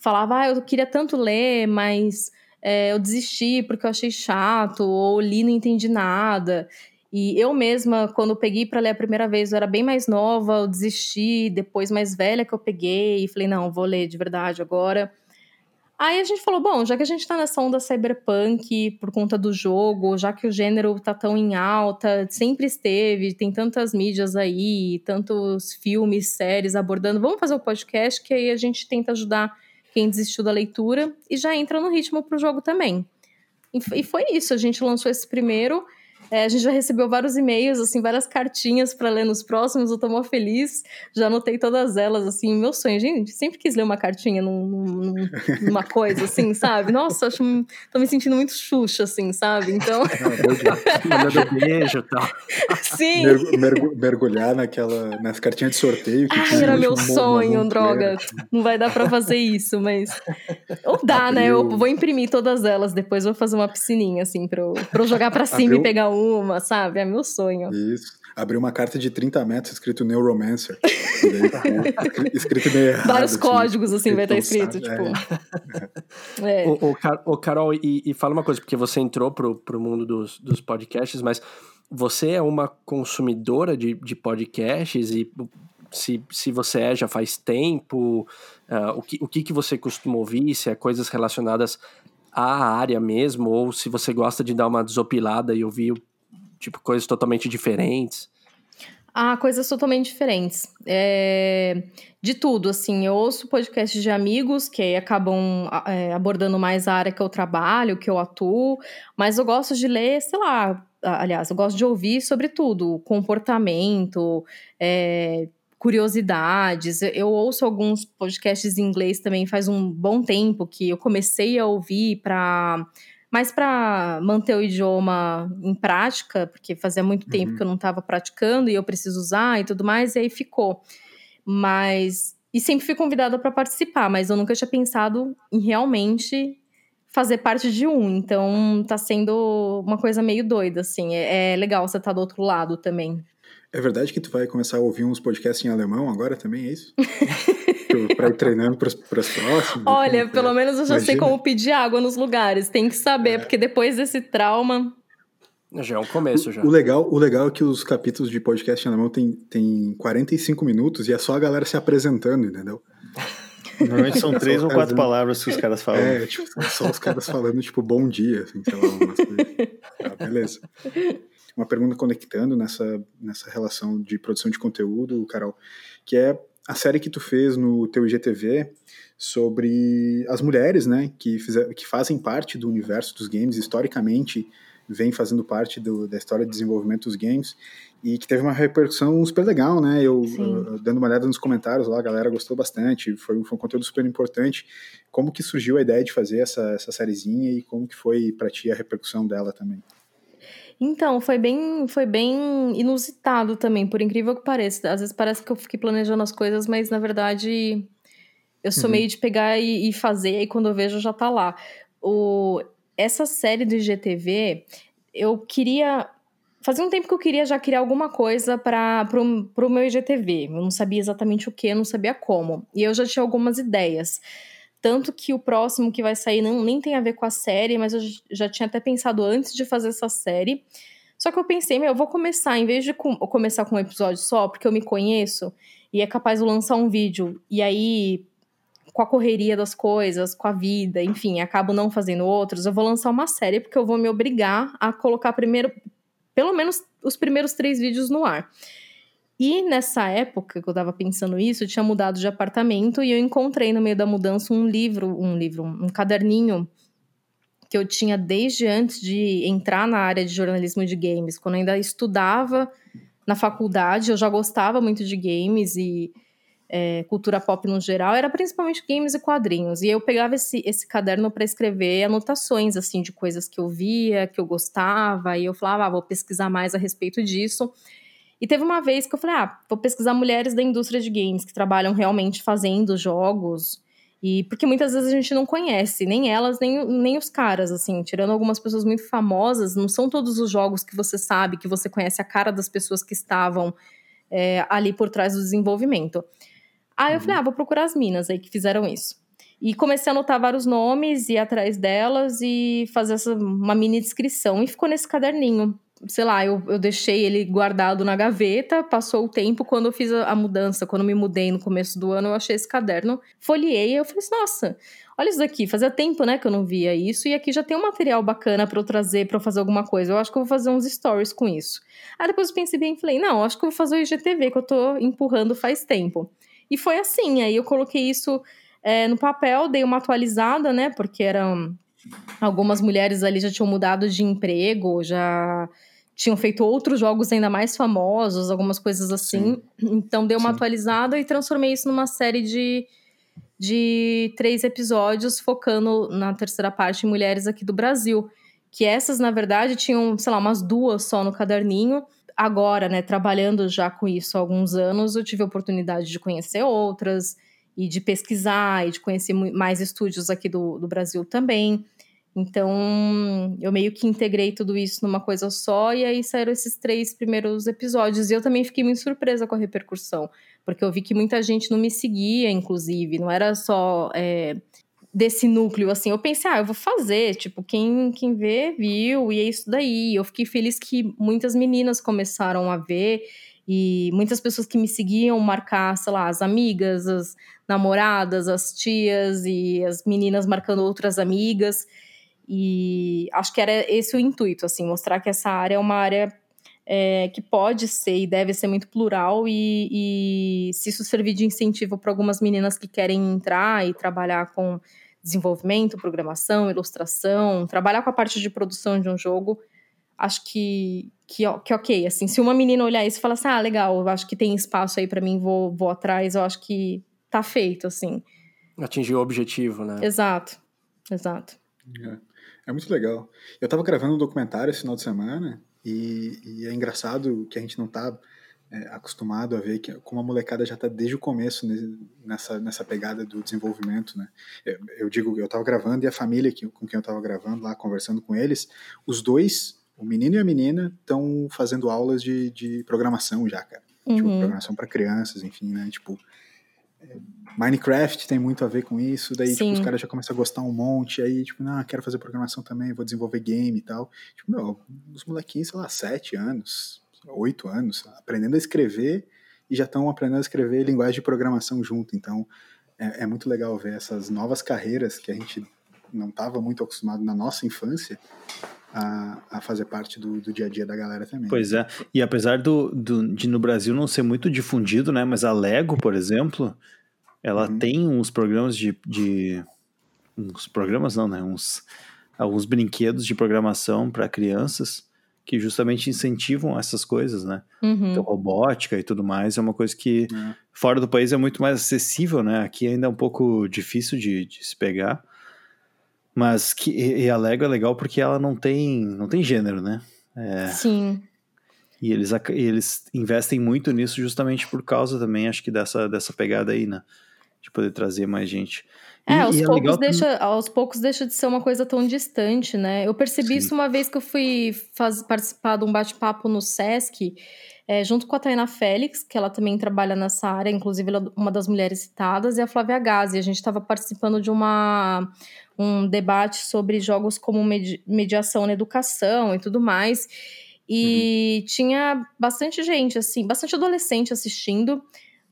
falava, ah, eu queria tanto ler, mas é, eu desisti porque eu achei chato, ou li não entendi nada. E eu mesma, quando peguei para ler a primeira vez, eu era bem mais nova, eu desisti, depois mais velha que eu peguei, e falei, não, vou ler de verdade agora. Aí a gente falou, bom, já que a gente tá nessa onda cyberpunk por conta do jogo, já que o gênero tá tão em alta, sempre esteve, tem tantas mídias aí, tantos filmes, séries abordando, vamos fazer um podcast que aí a gente tenta ajudar quem desistiu da leitura e já entra no ritmo pro jogo também. E E foi isso, a gente lançou esse primeiro, é, a gente já recebeu vários e-mails, assim, várias cartinhas para ler nos próximos, eu tô mó feliz, já anotei todas elas, assim, meu sonho, gente, sempre quis ler uma cartinha num- num- numa coisa, assim, sabe? Nossa, acho, tô me sentindo muito xuxa, assim, sabe? Então, mandando beijo e tal. sim, Mergu- mergu- mergulhar naquela, nas cartinhas de sorteio. Que Ai, era meu sonho, droga. né? Não vai dar pra fazer isso, mas. Ou dá, né? Eu Abriu. vou imprimir todas elas, depois vou fazer uma piscininha, assim, pra eu, pra eu jogar pra cima Abriu. e pegar uma, sabe? É meu sonho. Isso. Abriu uma carta de 30 metros escrito Neuromancer. Daí, né, escrito meio errado. Vários assim, códigos, assim, vai estar não escrito, sabe, tipo. É. Ô, ô, Car- ô, Carol, e, e fala uma coisa, porque você entrou pro, pro mundo dos, dos podcasts, mas você é uma consumidora de, de podcasts e se, se você é, já faz tempo, ah, o, que, o que, que você costuma ouvir, se é coisas relacionadas à área mesmo, ou se você gosta de dar uma desopilada e ouvir tipo, coisas totalmente diferentes. Ah, coisas totalmente diferentes. É, de tudo, assim, eu ouço podcasts de amigos que acabam é, abordando mais a área que eu trabalho, que eu atuo, mas eu gosto de ler, sei lá, aliás, eu gosto de ouvir sobre tudo, comportamento, é, curiosidades. Eu ouço alguns podcasts em inglês também faz um bom tempo que eu comecei a ouvir para mais para manter o idioma em prática, porque fazia muito tempo uhum. que eu não estava praticando e eu preciso usar e tudo mais, e aí ficou. Mas. E sempre fui convidada para participar, mas eu nunca tinha pensado em realmente fazer parte de um. Então tá sendo uma coisa meio doida, assim. É, é legal você estar tá do outro lado também. É verdade que tu vai começar a ouvir uns podcasts em alemão agora também, é isso? para ir treinando para as próximas. Olha, pelo é? menos eu já Imagina. sei como pedir água nos lugares. Tem que saber, é. porque depois desse trauma. Já é um começo, já. O, o, legal, o legal é que os capítulos de podcast em alemão tem, tem 45 minutos e é só a galera se apresentando, entendeu? Normalmente são três ou quatro palavras que os caras falam. É, tipo, só os caras falando, tipo, bom dia, assim, sei lá, umas coisas. Ah, beleza. Uma pergunta conectando nessa, nessa relação de produção de conteúdo, Carol, que é a série que tu fez no teu IGTV sobre as mulheres, né, que, fizer, que fazem parte do universo dos games, historicamente vem fazendo parte do, da história de desenvolvimento dos games e que teve uma repercussão super legal, né? Eu dando uma olhada nos comentários lá, a galera gostou bastante, foi, foi um conteúdo super importante. Como que surgiu a ideia de fazer essa, essa sériezinha e como que foi para ti a repercussão dela também? Então, foi bem, foi bem inusitado também, por incrível que pareça. Às vezes parece que eu fiquei planejando as coisas, mas na verdade eu sou uhum. meio de pegar e, e fazer, e quando eu vejo já tá lá. O, essa série do IGTV, eu queria. Fazia um tempo que eu queria já criar alguma coisa para o meu IGTV. Eu não sabia exatamente o que, não sabia como. E eu já tinha algumas ideias. Tanto que o próximo que vai sair não, nem tem a ver com a série, mas eu já tinha até pensado antes de fazer essa série. Só que eu pensei, meu, eu vou começar, em vez de com, começar com um episódio só, porque eu me conheço e é capaz de lançar um vídeo, e aí, com a correria das coisas, com a vida, enfim, acabo não fazendo outros, eu vou lançar uma série, porque eu vou me obrigar a colocar primeiro, pelo menos os primeiros três vídeos no ar. E nessa época que eu tava pensando isso, eu tinha mudado de apartamento e eu encontrei no meio da mudança um livro, um livro, um caderninho que eu tinha desde antes de entrar na área de jornalismo de games, quando eu ainda estudava na faculdade, eu já gostava muito de games e é, cultura pop no geral, era principalmente games e quadrinhos. E eu pegava esse, esse caderno para escrever anotações assim de coisas que eu via, que eu gostava, e eu falava, ah, vou pesquisar mais a respeito disso. E teve uma vez que eu falei, ah, vou pesquisar mulheres da indústria de games que trabalham realmente fazendo jogos. E porque muitas vezes a gente não conhece, nem elas, nem, nem os caras, assim, tirando algumas pessoas muito famosas, não são todos os jogos que você sabe, que você conhece a cara das pessoas que estavam é, ali por trás do desenvolvimento. Aí eu falei, uhum. ah, vou procurar as minas aí que fizeram isso. E comecei a anotar vários nomes, ir atrás delas e fazer essa, uma mini descrição. E ficou nesse caderninho sei lá, eu, eu deixei ele guardado na gaveta, passou o tempo, quando eu fiz a, a mudança, quando me mudei no começo do ano, eu achei esse caderno, folhei e eu falei assim, nossa, olha isso daqui, fazia tempo, né, que eu não via isso, e aqui já tem um material bacana para eu trazer, para eu fazer alguma coisa, eu acho que eu vou fazer uns stories com isso. Aí depois eu pensei bem e falei, não, acho que eu vou fazer o IGTV, que eu tô empurrando faz tempo. E foi assim, aí eu coloquei isso é, no papel, dei uma atualizada, né, porque eram... Algumas mulheres ali já tinham mudado de emprego, já tinham feito outros jogos ainda mais famosos, algumas coisas assim. Sim. Então dei uma Sim. atualizada e transformei isso numa série de, de três episódios, focando na terceira parte em mulheres aqui do Brasil. Que essas, na verdade, tinham, sei lá, umas duas só no caderninho. Agora, né, trabalhando já com isso há alguns anos, eu tive a oportunidade de conhecer outras e de pesquisar e de conhecer mais estúdios aqui do, do Brasil também. Então, eu meio que integrei tudo isso numa coisa só, e aí saíram esses três primeiros episódios. E eu também fiquei muito surpresa com a repercussão, porque eu vi que muita gente não me seguia, inclusive, não era só é, desse núcleo, assim. Eu pensei, ah, eu vou fazer, tipo, quem, quem vê, viu, e é isso daí. Eu fiquei feliz que muitas meninas começaram a ver, e muitas pessoas que me seguiam marcar, sei lá, as amigas, as namoradas, as tias, e as meninas marcando outras amigas. E acho que era esse o intuito, assim, mostrar que essa área é uma área é, que pode ser e deve ser muito plural, e, e se isso servir de incentivo para algumas meninas que querem entrar e trabalhar com desenvolvimento, programação, ilustração, trabalhar com a parte de produção de um jogo, acho que, que, que ok. Assim, se uma menina olhar isso e falar assim, ah, legal, eu acho que tem espaço aí para mim, vou, vou atrás, eu acho que tá feito, assim. Atingir o objetivo, né? Exato, exato. É, é muito legal. Eu tava gravando um documentário esse final de semana e, e, é engraçado que a gente não tá é, acostumado a ver que como a molecada já tá desde o começo nessa, nessa pegada do desenvolvimento, né? Eu, eu digo, eu tava gravando e a família que, com quem eu tava gravando lá, conversando com eles, os dois, o menino e a menina, estão fazendo aulas de, de programação já, cara. Tipo, uhum. Tipo, programação para crianças, enfim, né? Tipo, Minecraft tem muito a ver com isso, daí tipo, os caras já começam a gostar um monte, aí tipo, não, quero fazer programação também, vou desenvolver game e tal. Tipo, meu, os molequinhos, sei lá, sete anos, oito anos, aprendendo a escrever e já estão aprendendo a escrever linguagem de programação junto. Então, é, é, muito legal ver essas novas carreiras que a gente não estava muito acostumado na nossa infância a, a fazer parte do, do, dia a dia da galera também. Pois é, e apesar do, do, de no Brasil não ser muito difundido, né, mas a Lego, por exemplo, ela uhum. tem uns programas de, de. Uns programas não, né? Uns, alguns brinquedos de programação para crianças que justamente incentivam essas coisas, né? Uhum. Então, robótica e tudo mais é uma coisa que uhum. fora do país é muito mais acessível, né? Aqui ainda é um pouco difícil de, de se pegar. Mas que, e a Lego é legal porque ela não tem, não tem gênero, né? É, Sim. E eles, eles investem muito nisso justamente por causa também, acho que dessa, dessa pegada aí, né? de poder trazer mais gente. É, e, aos, e poucos é deixa, aos poucos deixa de ser uma coisa tão distante, né? Eu percebi Sim. isso uma vez que eu fui faz, participar de um bate-papo no Sesc, é, junto com a Taina Félix, que ela também trabalha nessa área, inclusive ela é uma das mulheres citadas, e a Flávia Gazi. A gente estava participando de uma, um debate sobre jogos como medi mediação na educação e tudo mais. E uhum. tinha bastante gente, assim, bastante adolescente assistindo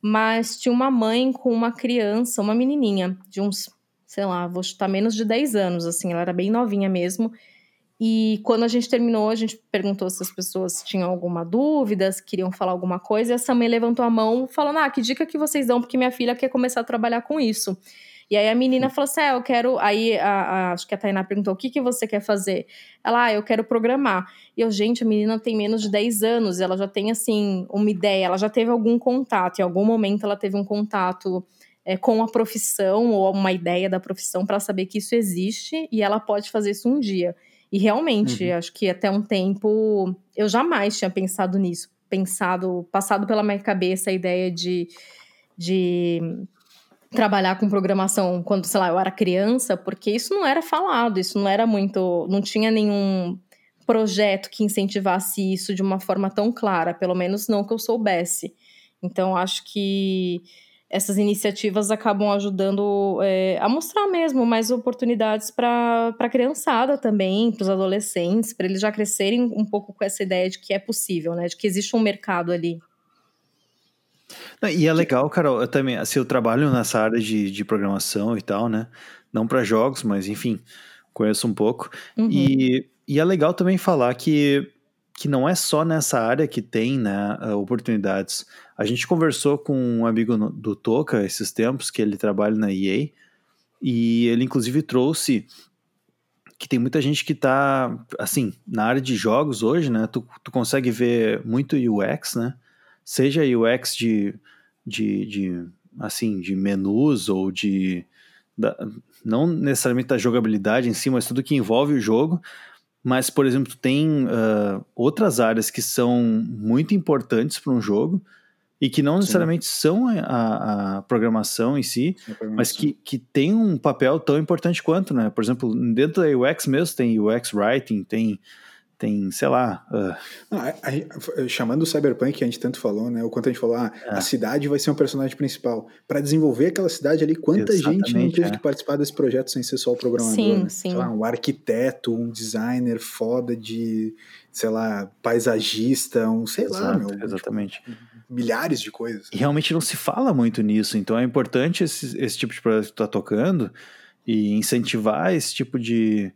mas tinha uma mãe com uma criança, uma menininha de uns, sei lá, vou chutar menos de 10 anos, assim, ela era bem novinha mesmo. E quando a gente terminou, a gente perguntou se as pessoas tinham alguma dúvida, se queriam falar alguma coisa, e essa mãe levantou a mão falando: "Ah, que dica que vocês dão porque minha filha quer começar a trabalhar com isso". E aí a menina falou assim: é, eu quero. Aí a, a, acho que a Tainá perguntou: o que, que você quer fazer? Ela, ah, eu quero programar. E eu, gente, a menina tem menos de 10 anos, ela já tem, assim, uma ideia, ela já teve algum contato, em algum momento ela teve um contato. É, com a profissão ou uma ideia da profissão para saber que isso existe e ela pode fazer isso um dia. E realmente, uhum. acho que até um tempo eu jamais tinha pensado nisso, pensado, passado pela minha cabeça a ideia de, de trabalhar com programação quando, sei lá, eu era criança, porque isso não era falado, isso não era muito. não tinha nenhum projeto que incentivasse isso de uma forma tão clara, pelo menos não que eu soubesse. Então, acho que essas iniciativas acabam ajudando é, a mostrar mesmo mais oportunidades para a criançada também, para os adolescentes, para eles já crescerem um pouco com essa ideia de que é possível, né? De que existe um mercado ali. E é legal, Carol, eu também, assim, eu trabalho nessa área de, de programação e tal, né? Não para jogos, mas enfim, conheço um pouco. Uhum. E, e é legal também falar que, que não é só nessa área que tem né, oportunidades. A gente conversou com um amigo do Toca esses tempos, que ele trabalha na EA, e ele inclusive trouxe que tem muita gente que tá, assim, na área de jogos hoje, né? Tu, tu consegue ver muito UX, né? Seja UX de, de, de assim, de menus ou de da, não necessariamente da jogabilidade em si, mas tudo que envolve o jogo. Mas, por exemplo, tem uh, outras áreas que são muito importantes para um jogo e que não necessariamente Sim. são a, a, programação em si, programação. mas que, que tem um papel tão importante quanto, né? Por exemplo, dentro da UX mesmo tem UX Writing, tem tem, sei lá. Uh... Ah, a, a, chamando o Cyberpunk, que a gente tanto falou, né? O quanto a gente falou, ah, é. a cidade vai ser um personagem principal. Para desenvolver aquela cidade ali, quanta Exatamente, gente não teve é. que participar desse projeto sem ser só o programador? Sim, né? sim. Lá, um arquiteto, um designer foda de, sei lá, paisagista, um, sei Exato, lá, meu. Exatamente. Tipo, milhares de coisas. E realmente não se fala muito nisso, então é importante esse, esse tipo de projeto que tu tá tocando e incentivar esse tipo de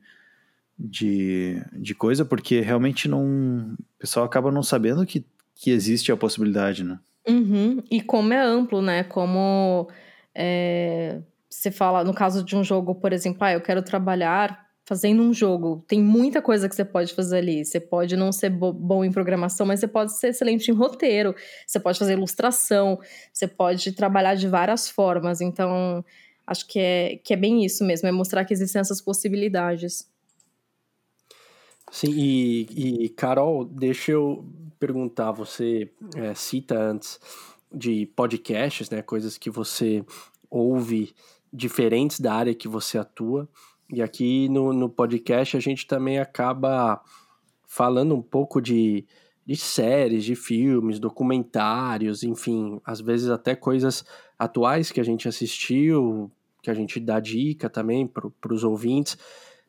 de, de coisa, porque realmente não. O pessoal acaba não sabendo que, que existe a possibilidade, né? Uhum. E como é amplo, né? Como é, você fala, no caso de um jogo, por exemplo, ah, eu quero trabalhar fazendo um jogo. Tem muita coisa que você pode fazer ali. Você pode não ser bo bom em programação, mas você pode ser excelente em roteiro. Você pode fazer ilustração. Você pode trabalhar de várias formas. Então, acho que é, que é bem isso mesmo, é mostrar que existem essas possibilidades. Sim, e, e Carol, deixa eu perguntar, você é, cita antes de podcasts, né, coisas que você ouve diferentes da área que você atua, e aqui no, no podcast a gente também acaba falando um pouco de, de séries, de filmes, documentários, enfim, às vezes até coisas atuais que a gente assistiu, que a gente dá dica também para os ouvintes.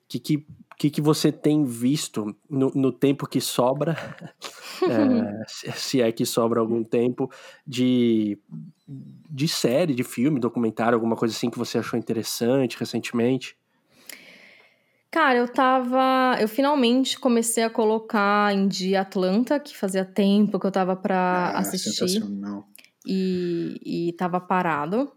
Que, que que, que você tem visto no, no tempo que sobra, é, se é que sobra algum tempo, de, de série, de filme, documentário, alguma coisa assim que você achou interessante recentemente? Cara, eu tava. Eu finalmente comecei a colocar em dia Atlanta, que fazia tempo que eu tava pra ah, assistir. E, e tava parado.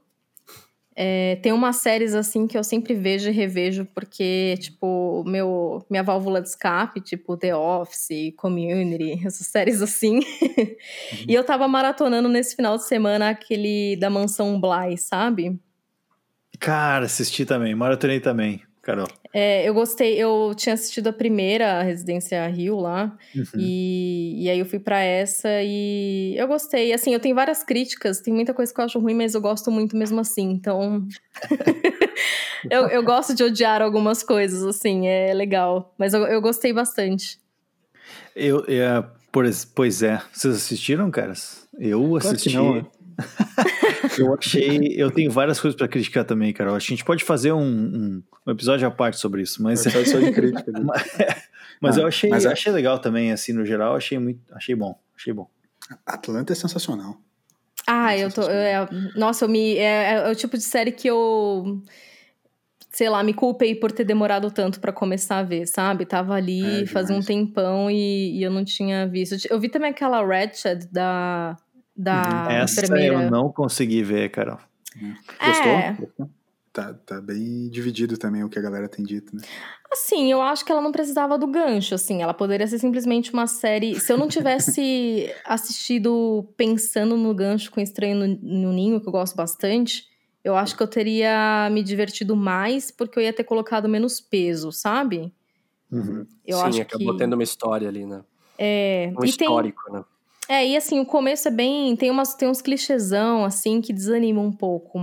É, tem umas séries assim que eu sempre vejo e revejo porque, tipo, meu, minha válvula de escape, tipo The Office, Community, essas séries assim. Uhum. e eu tava maratonando nesse final de semana aquele da Mansão Bly, sabe? Cara, assisti também, maratonei também. Carol? É, eu gostei, eu tinha assistido a primeira Residência Rio lá, uhum. e, e aí eu fui para essa e eu gostei. Assim, eu tenho várias críticas, tem muita coisa que eu acho ruim, mas eu gosto muito mesmo assim, então. eu, eu gosto de odiar algumas coisas, assim, é legal. Mas eu, eu gostei bastante. Eu, eu, pois é, vocês assistiram, caras? Eu assisti. Claro não? Eu achei. Eu tenho várias coisas para criticar também, Carol. Acho que a gente pode fazer um, um, um episódio à parte sobre isso, mas. É só de crítica. Né? mas ah, eu achei, mas é... achei legal também, assim, no geral, achei muito. Achei bom. Achei bom. Atlanta é sensacional. Ah, é eu tô. É, nossa, eu me. É, é, o tipo de série que eu sei lá, me culpei por ter demorado tanto para começar a ver, sabe? Tava ali é, fazia um tempão e, e, eu não tinha visto. Eu vi também aquela Ratchet da da uhum. Essa enfermeira. eu não consegui ver, Carol. Gostou? É. Tá, tá bem dividido também o que a galera tem dito, né? Assim, eu acho que ela não precisava do gancho, assim. Ela poderia ser simplesmente uma série... Se eu não tivesse assistido pensando no gancho com Estranho no, no Ninho, que eu gosto bastante, eu acho que eu teria me divertido mais porque eu ia ter colocado menos peso, sabe? Uhum. Eu Sim, acho acabou que... tendo uma história ali, né? É... Um histórico, tem... né? É, e assim, o começo é bem. Tem, umas, tem uns clichêsão, assim, que desanima um pouco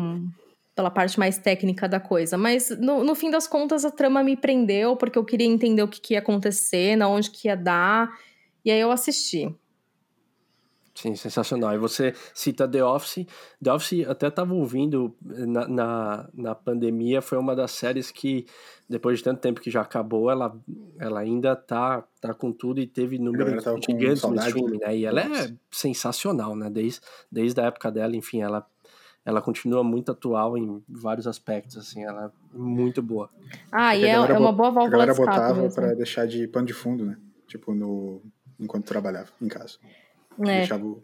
pela parte mais técnica da coisa. Mas no, no fim das contas, a trama me prendeu, porque eu queria entender o que, que ia acontecer, na onde que ia dar. E aí eu assisti. Sim, sensacional. E você cita The Office. The Office até estava ouvindo na, na, na pandemia, foi uma das séries que depois de tanto tempo que já acabou, ela, ela ainda tá, tá com tudo e teve números gigantes no streaming, né? E ela é sensacional, né? Desde, desde a época dela, enfim, ela, ela continua muito atual em vários aspectos, assim, ela é muito boa. Ah, e é, é uma boa válvula de escape botava para deixar de pano de fundo, né? Tipo, no, enquanto trabalhava em casa. É. Deixava o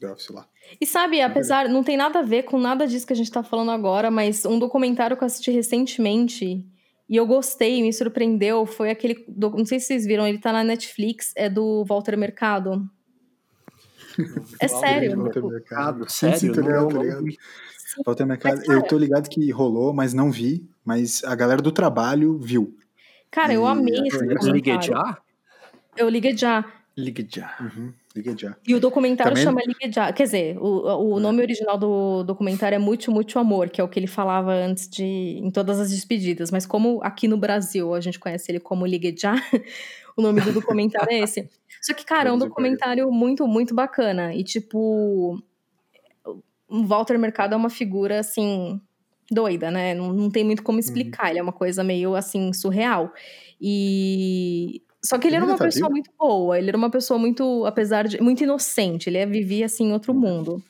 The Office lá. E sabe, apesar, não tem nada a ver com nada disso que a gente tá falando agora, mas um documentário que eu assisti recentemente e eu gostei, me surpreendeu, foi aquele, não sei se vocês viram, ele tá na Netflix, é do Walter Mercado. É sério. Walter Mercado, sério? Sim, sim, tô ligado, tô ligado. Walter Mercado, mas, eu tô ligado que rolou, mas não vi, mas a galera do trabalho viu. Cara, eu amei esse documentário. Liguei já? Eu liguei já. Ligue já. Uhum. Ligue já. E o documentário Também... chama Ligue já. Quer dizer, o, o nome original do documentário é Muito, Muito Amor, que é o que ele falava antes de. em todas as despedidas. Mas como aqui no Brasil a gente conhece ele como Ligue já, o nome do documentário é esse. Só que, cara, é um documentário muito, muito bacana. E, tipo. O Walter Mercado é uma figura, assim, doida, né? Não, não tem muito como uhum. explicar. Uhum. Ele é uma coisa meio, assim, surreal. E só que ele, era uma tá pessoa vivo? muito boa, ele era uma pessoa muito, apesar de. muito inocente, ele vivia assim em outro mundo.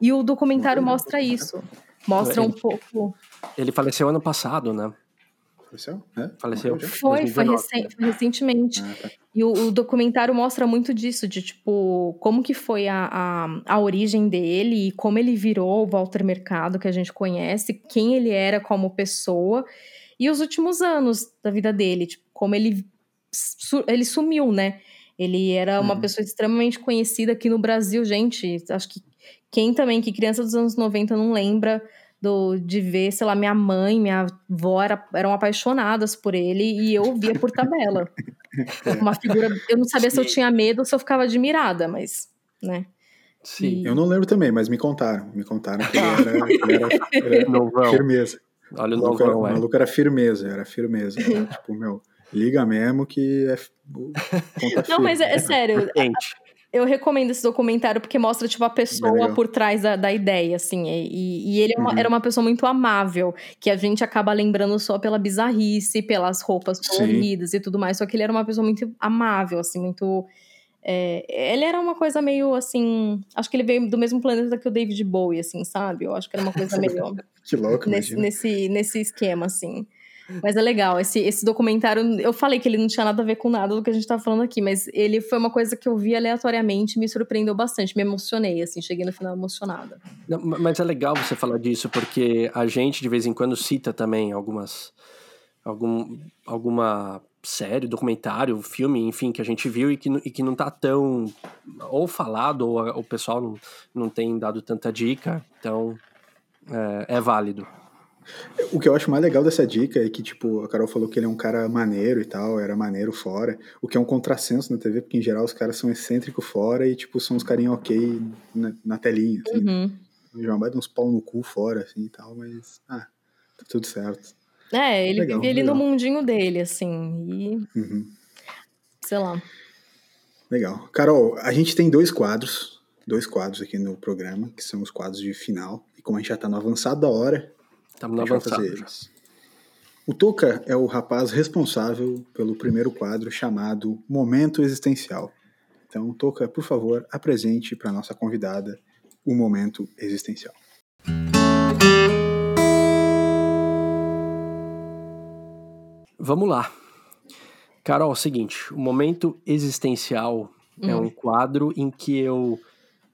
E o documentário mostra isso. Mostra ele, um pouco. Ele faleceu ano passado, né? Faleceu? É? Faleceu? Foi, foi, 2019, recen- foi recentemente. Ah, tá. E o, o documentário mostra muito disso, de tipo, como que foi a, a, a origem dele e como ele virou o Walter Mercado que a gente conhece, quem ele era como pessoa e os últimos anos da vida dele, tipo, como ele, ele sumiu, né? Ele era uma Uhum. pessoa extremamente conhecida aqui no Brasil, gente. Acho que quem também, que criança dos anos 90 não lembra do, de ver, sei lá, minha mãe, minha avó era, eram apaixonadas por ele e eu via por tabela. Uma figura. Eu não sabia se eu Sim. tinha medo ou se eu ficava admirada, mas, né? Sim. Eu não lembro também, mas me contaram. Me contaram que ele era, ele era, ele era Novão. firmeza. Olha O o maluco, era, novão, o é. maluco era firmeza, era firmeza. Era, tipo, meu, liga mesmo que é Não, mas é, é sério. Eu recomendo esse documentário porque mostra, tipo, a pessoa por trás da, da ideia, assim. E, e ele é uma- Uhum. era uma pessoa muito amável, que a gente acaba lembrando só pela bizarrice, pelas roupas Sim. coloridas e tudo mais. Só que ele era uma pessoa muito amável, assim, muito. é, ele era uma coisa meio assim. Acho que ele veio do mesmo planeta que o David Bowie, assim, sabe? Eu acho que era uma coisa meio. Que louco, nesse, imagina. nesse, nesse esquema, assim. Mas é legal, esse, esse documentário, eu falei que ele não tinha nada a ver com nada do que a gente tá falando aqui, mas ele foi uma coisa que eu vi aleatoriamente me surpreendeu bastante, me emocionei, assim, cheguei no final emocionada. Não, ma- mas é legal você falar disso, porque a gente de vez em quando cita também algumas. Algum, alguma série, documentário, filme, enfim, que a gente viu e que, e que não tá tão ou falado, ou a- o pessoal não, não tem dado tanta dica, então é, é válido. O que eu acho mais legal dessa dica é que, tipo, a Carol falou que ele é um cara maneiro e tal, era maneiro fora, o que é um contrassenso na TV, porque em geral os caras são excêntricos fora e, tipo, são uns carinhos ok na, na telinha, assim. Uhum. O João vai dar uns pau no cu fora, assim e tal, mas, ah, tá tudo certo. É, ele Legal, vivia ali no mundinho dele, assim, e Uhum. sei lá. Legal. Carol, a gente tem dois quadros, dois quadros aqui no programa, que são os quadros de final, e como a gente já tá no avançado da hora, Estamos a no gente vai avançado. fazer eles. O Toca é o rapaz responsável pelo primeiro quadro chamado Momento Existencial. Então, Toca, por favor, apresente para nossa convidada o momento existencial. Vamos lá. Carol, é o seguinte, o momento existencial é Hum. um quadro em que eu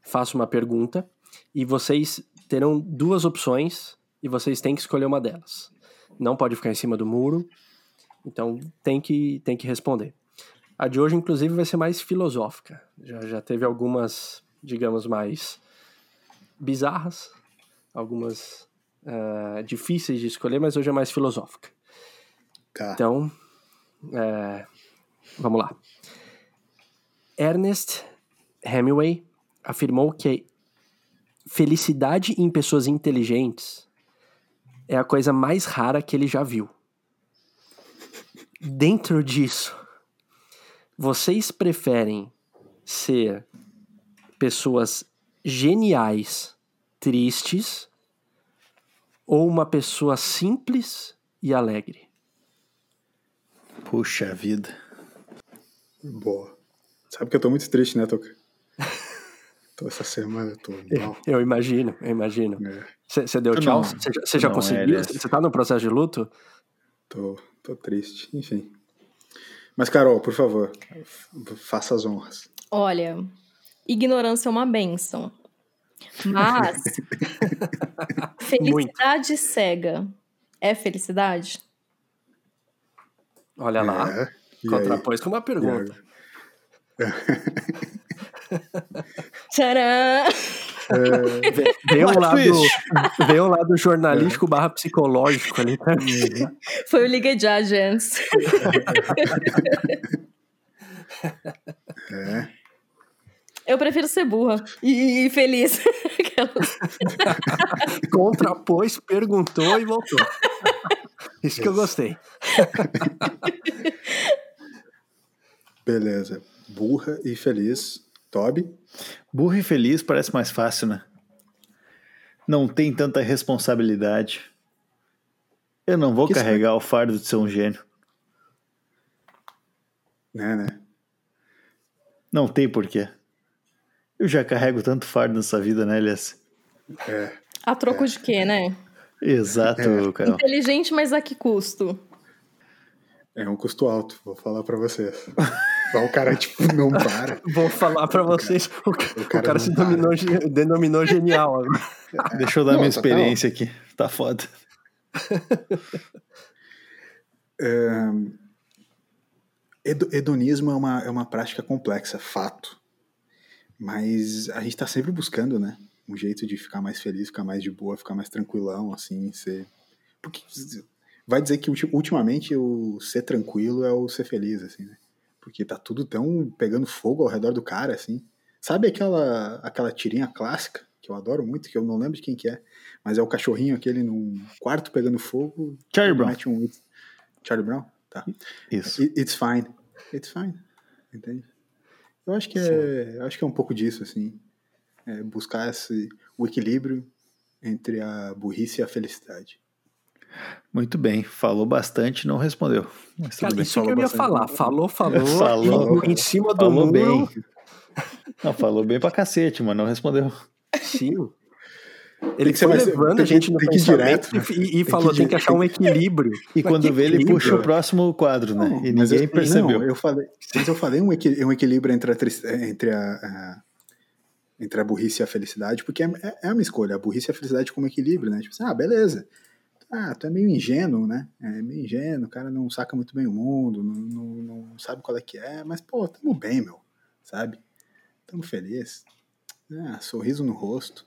faço uma pergunta e vocês terão duas opções e vocês têm que escolher uma delas. Não pode ficar em cima do muro, então tem que, tem que responder. A de hoje, inclusive, vai ser mais filosófica. Já, já teve algumas, digamos, mais bizarras, algumas eh, difíceis de escolher, mas hoje é mais filosófica. Tá. Então, é, vamos lá. Ernest Hemingway afirmou que felicidade em pessoas inteligentes é a coisa mais rara que ele já viu. Dentro disso, vocês preferem ser pessoas geniais, tristes, ou uma pessoa simples e alegre? Puxa vida. Boa. Sabe que eu tô muito triste, né, Toca? Tô essa semana, eu tô mal. Eu imagino, eu imagino. É, Você deu Tu tchau? Você já, não, conseguiu? Você tá no processo de luto? tô, tô triste, enfim. Mas, Carol, por favor, faça as honras. Olha, ignorância é uma benção. Mas felicidade cega é felicidade? Olha lá. É, aí? Contrapôs com uma pergunta. Tcharam! Vê, vê, um lado, vê um lado jornalístico barra psicológico ali. tá? Foi o Liga de Agents. É. Eu prefiro ser burra e, e feliz. Contrapôs, perguntou e voltou. Isso que eu gostei. Beleza. Burra e feliz. Toby? Burro e feliz parece mais fácil, né? Não tem tanta responsabilidade. Eu não vou Que carregar o fardo de ser um gênio. Né, né? Não tem porquê. Eu já carrego tanto fardo nessa vida, né, Elias? É. A troco de quê, né? Exato, Carol. Inteligente, mas a que custo? É um custo alto, vou falar pra vocês. o cara, tipo, não para. Vou falar pra vocês, o cara, o cara, o cara se dominou, denominou genial. Deixa eu dar não, minha experiência aqui, tá foda. é, hedonismo é uma, é uma prática complexa, fato. Mas a gente tá sempre buscando, né? Um jeito de ficar mais feliz, ficar mais de boa, ficar mais tranquilão, assim, ser... Porque vai dizer que ultimamente o ser tranquilo é o ser feliz, assim, né? Porque tá tudo tão pegando fogo ao redor do cara, assim. Sabe aquela, aquela tirinha clássica, que eu adoro muito, que eu não lembro de quem que é, mas é o cachorrinho aquele num quarto pegando fogo. Charlie Brown. Um... Charlie Brown? Tá. Isso. It's fine. It's fine. Entende? Eu acho que é, acho que é um pouco disso, assim. É buscar esse, o equilíbrio entre a burrice e a felicidade. Muito bem, falou bastante, não respondeu. Mas Cara, isso que eu ia falar. Falou, falou, falou em, em cima do falou bem. Não, falou bem pra cacete, mas não respondeu. Sim. Ele foi levando a gente no pensamento direto, e, e falou, tem que achar um equilíbrio. E quando vê, ele puxa o próximo quadro, né? Não, e ninguém eu, percebeu. Não, eu falei, mas eu falei um, equilíbrio entre a, entre a, a entre a burrice e a felicidade, porque é, é, é uma escolha, a burrice e a felicidade como equilíbrio, né? Tipo assim, ah, beleza, ah, tu é meio ingênuo, né? É meio ingênuo, o cara não saca muito bem o mundo, não, não, não sabe qual é que é, mas, pô, tamo bem, meu, sabe? Tamo feliz. Ah, sorriso no rosto.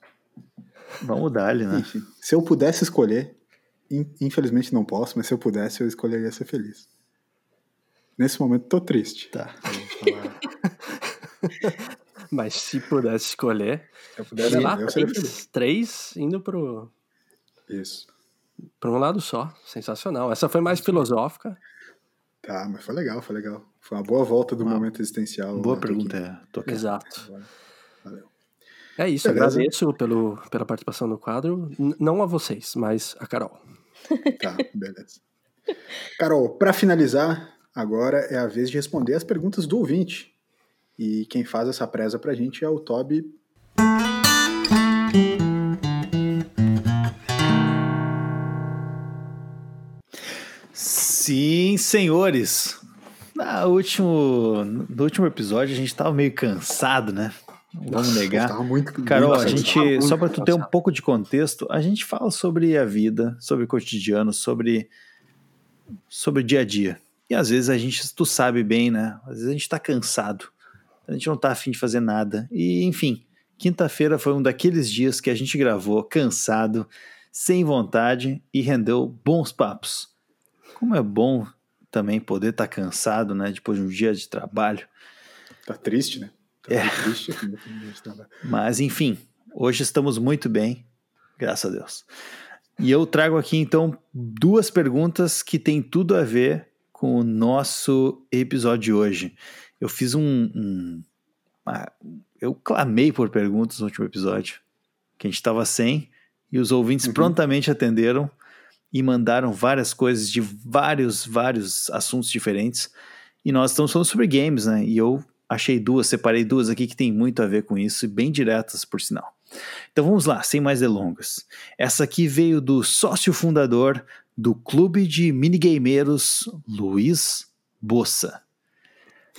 Vamos dar né? Enfim, se eu pudesse escolher, infelizmente não posso, mas se eu pudesse, eu escolheria ser feliz. Nesse momento, tô triste. Tá. mas se pudesse escolher, se eu pudesse, lá, eu três, três indo pro... Isso. Por um lado só. Sensacional. Essa foi mais filosófica. Tá, mas foi legal, foi legal. Foi uma boa volta do uma momento existencial. Boa pergunta, é. Exato. Valeu. É isso, Beleza. agradeço pelo, pela participação no quadro. N não a vocês, mas a Carol. Tá, beleza. Carol, para finalizar, agora é a vez de responder as perguntas do ouvinte. E quem faz essa presa pra gente é o Toby Sim, senhores. Na último, no último episódio a gente estava meio cansado, né? Vamos negar. Tava muito, Carol, muito a gente, só para tu ter um pouco de contexto, a gente fala sobre a vida, sobre o cotidiano, sobre sobre o dia a dia. E às vezes a gente, tu sabe bem, né? Às vezes a gente tá cansado. A gente não tá afim de fazer nada. E, enfim, quinta-feira foi um daqueles dias que a gente gravou cansado, sem vontade e rendeu bons papos. Como é bom também poder estar tá cansado, né? Depois de um dia de trabalho. Tá triste, né? Tá é. triste Mas, enfim, hoje estamos muito bem, graças a Deus. E eu trago aqui, então, duas perguntas que têm tudo a ver com o nosso episódio de hoje. Eu fiz um. um uma, eu clamei por perguntas no último episódio, que a gente estava sem, e os ouvintes uhum. prontamente atenderam e mandaram várias coisas de vários, vários assuntos diferentes. E nós estamos falando sobre games, né? E eu achei duas, separei duas aqui que tem muito a ver com isso e bem diretas, por sinal. Então vamos lá, sem mais delongas. Essa aqui veio do sócio fundador do Clube de Minigameiros, Luiz Bossa.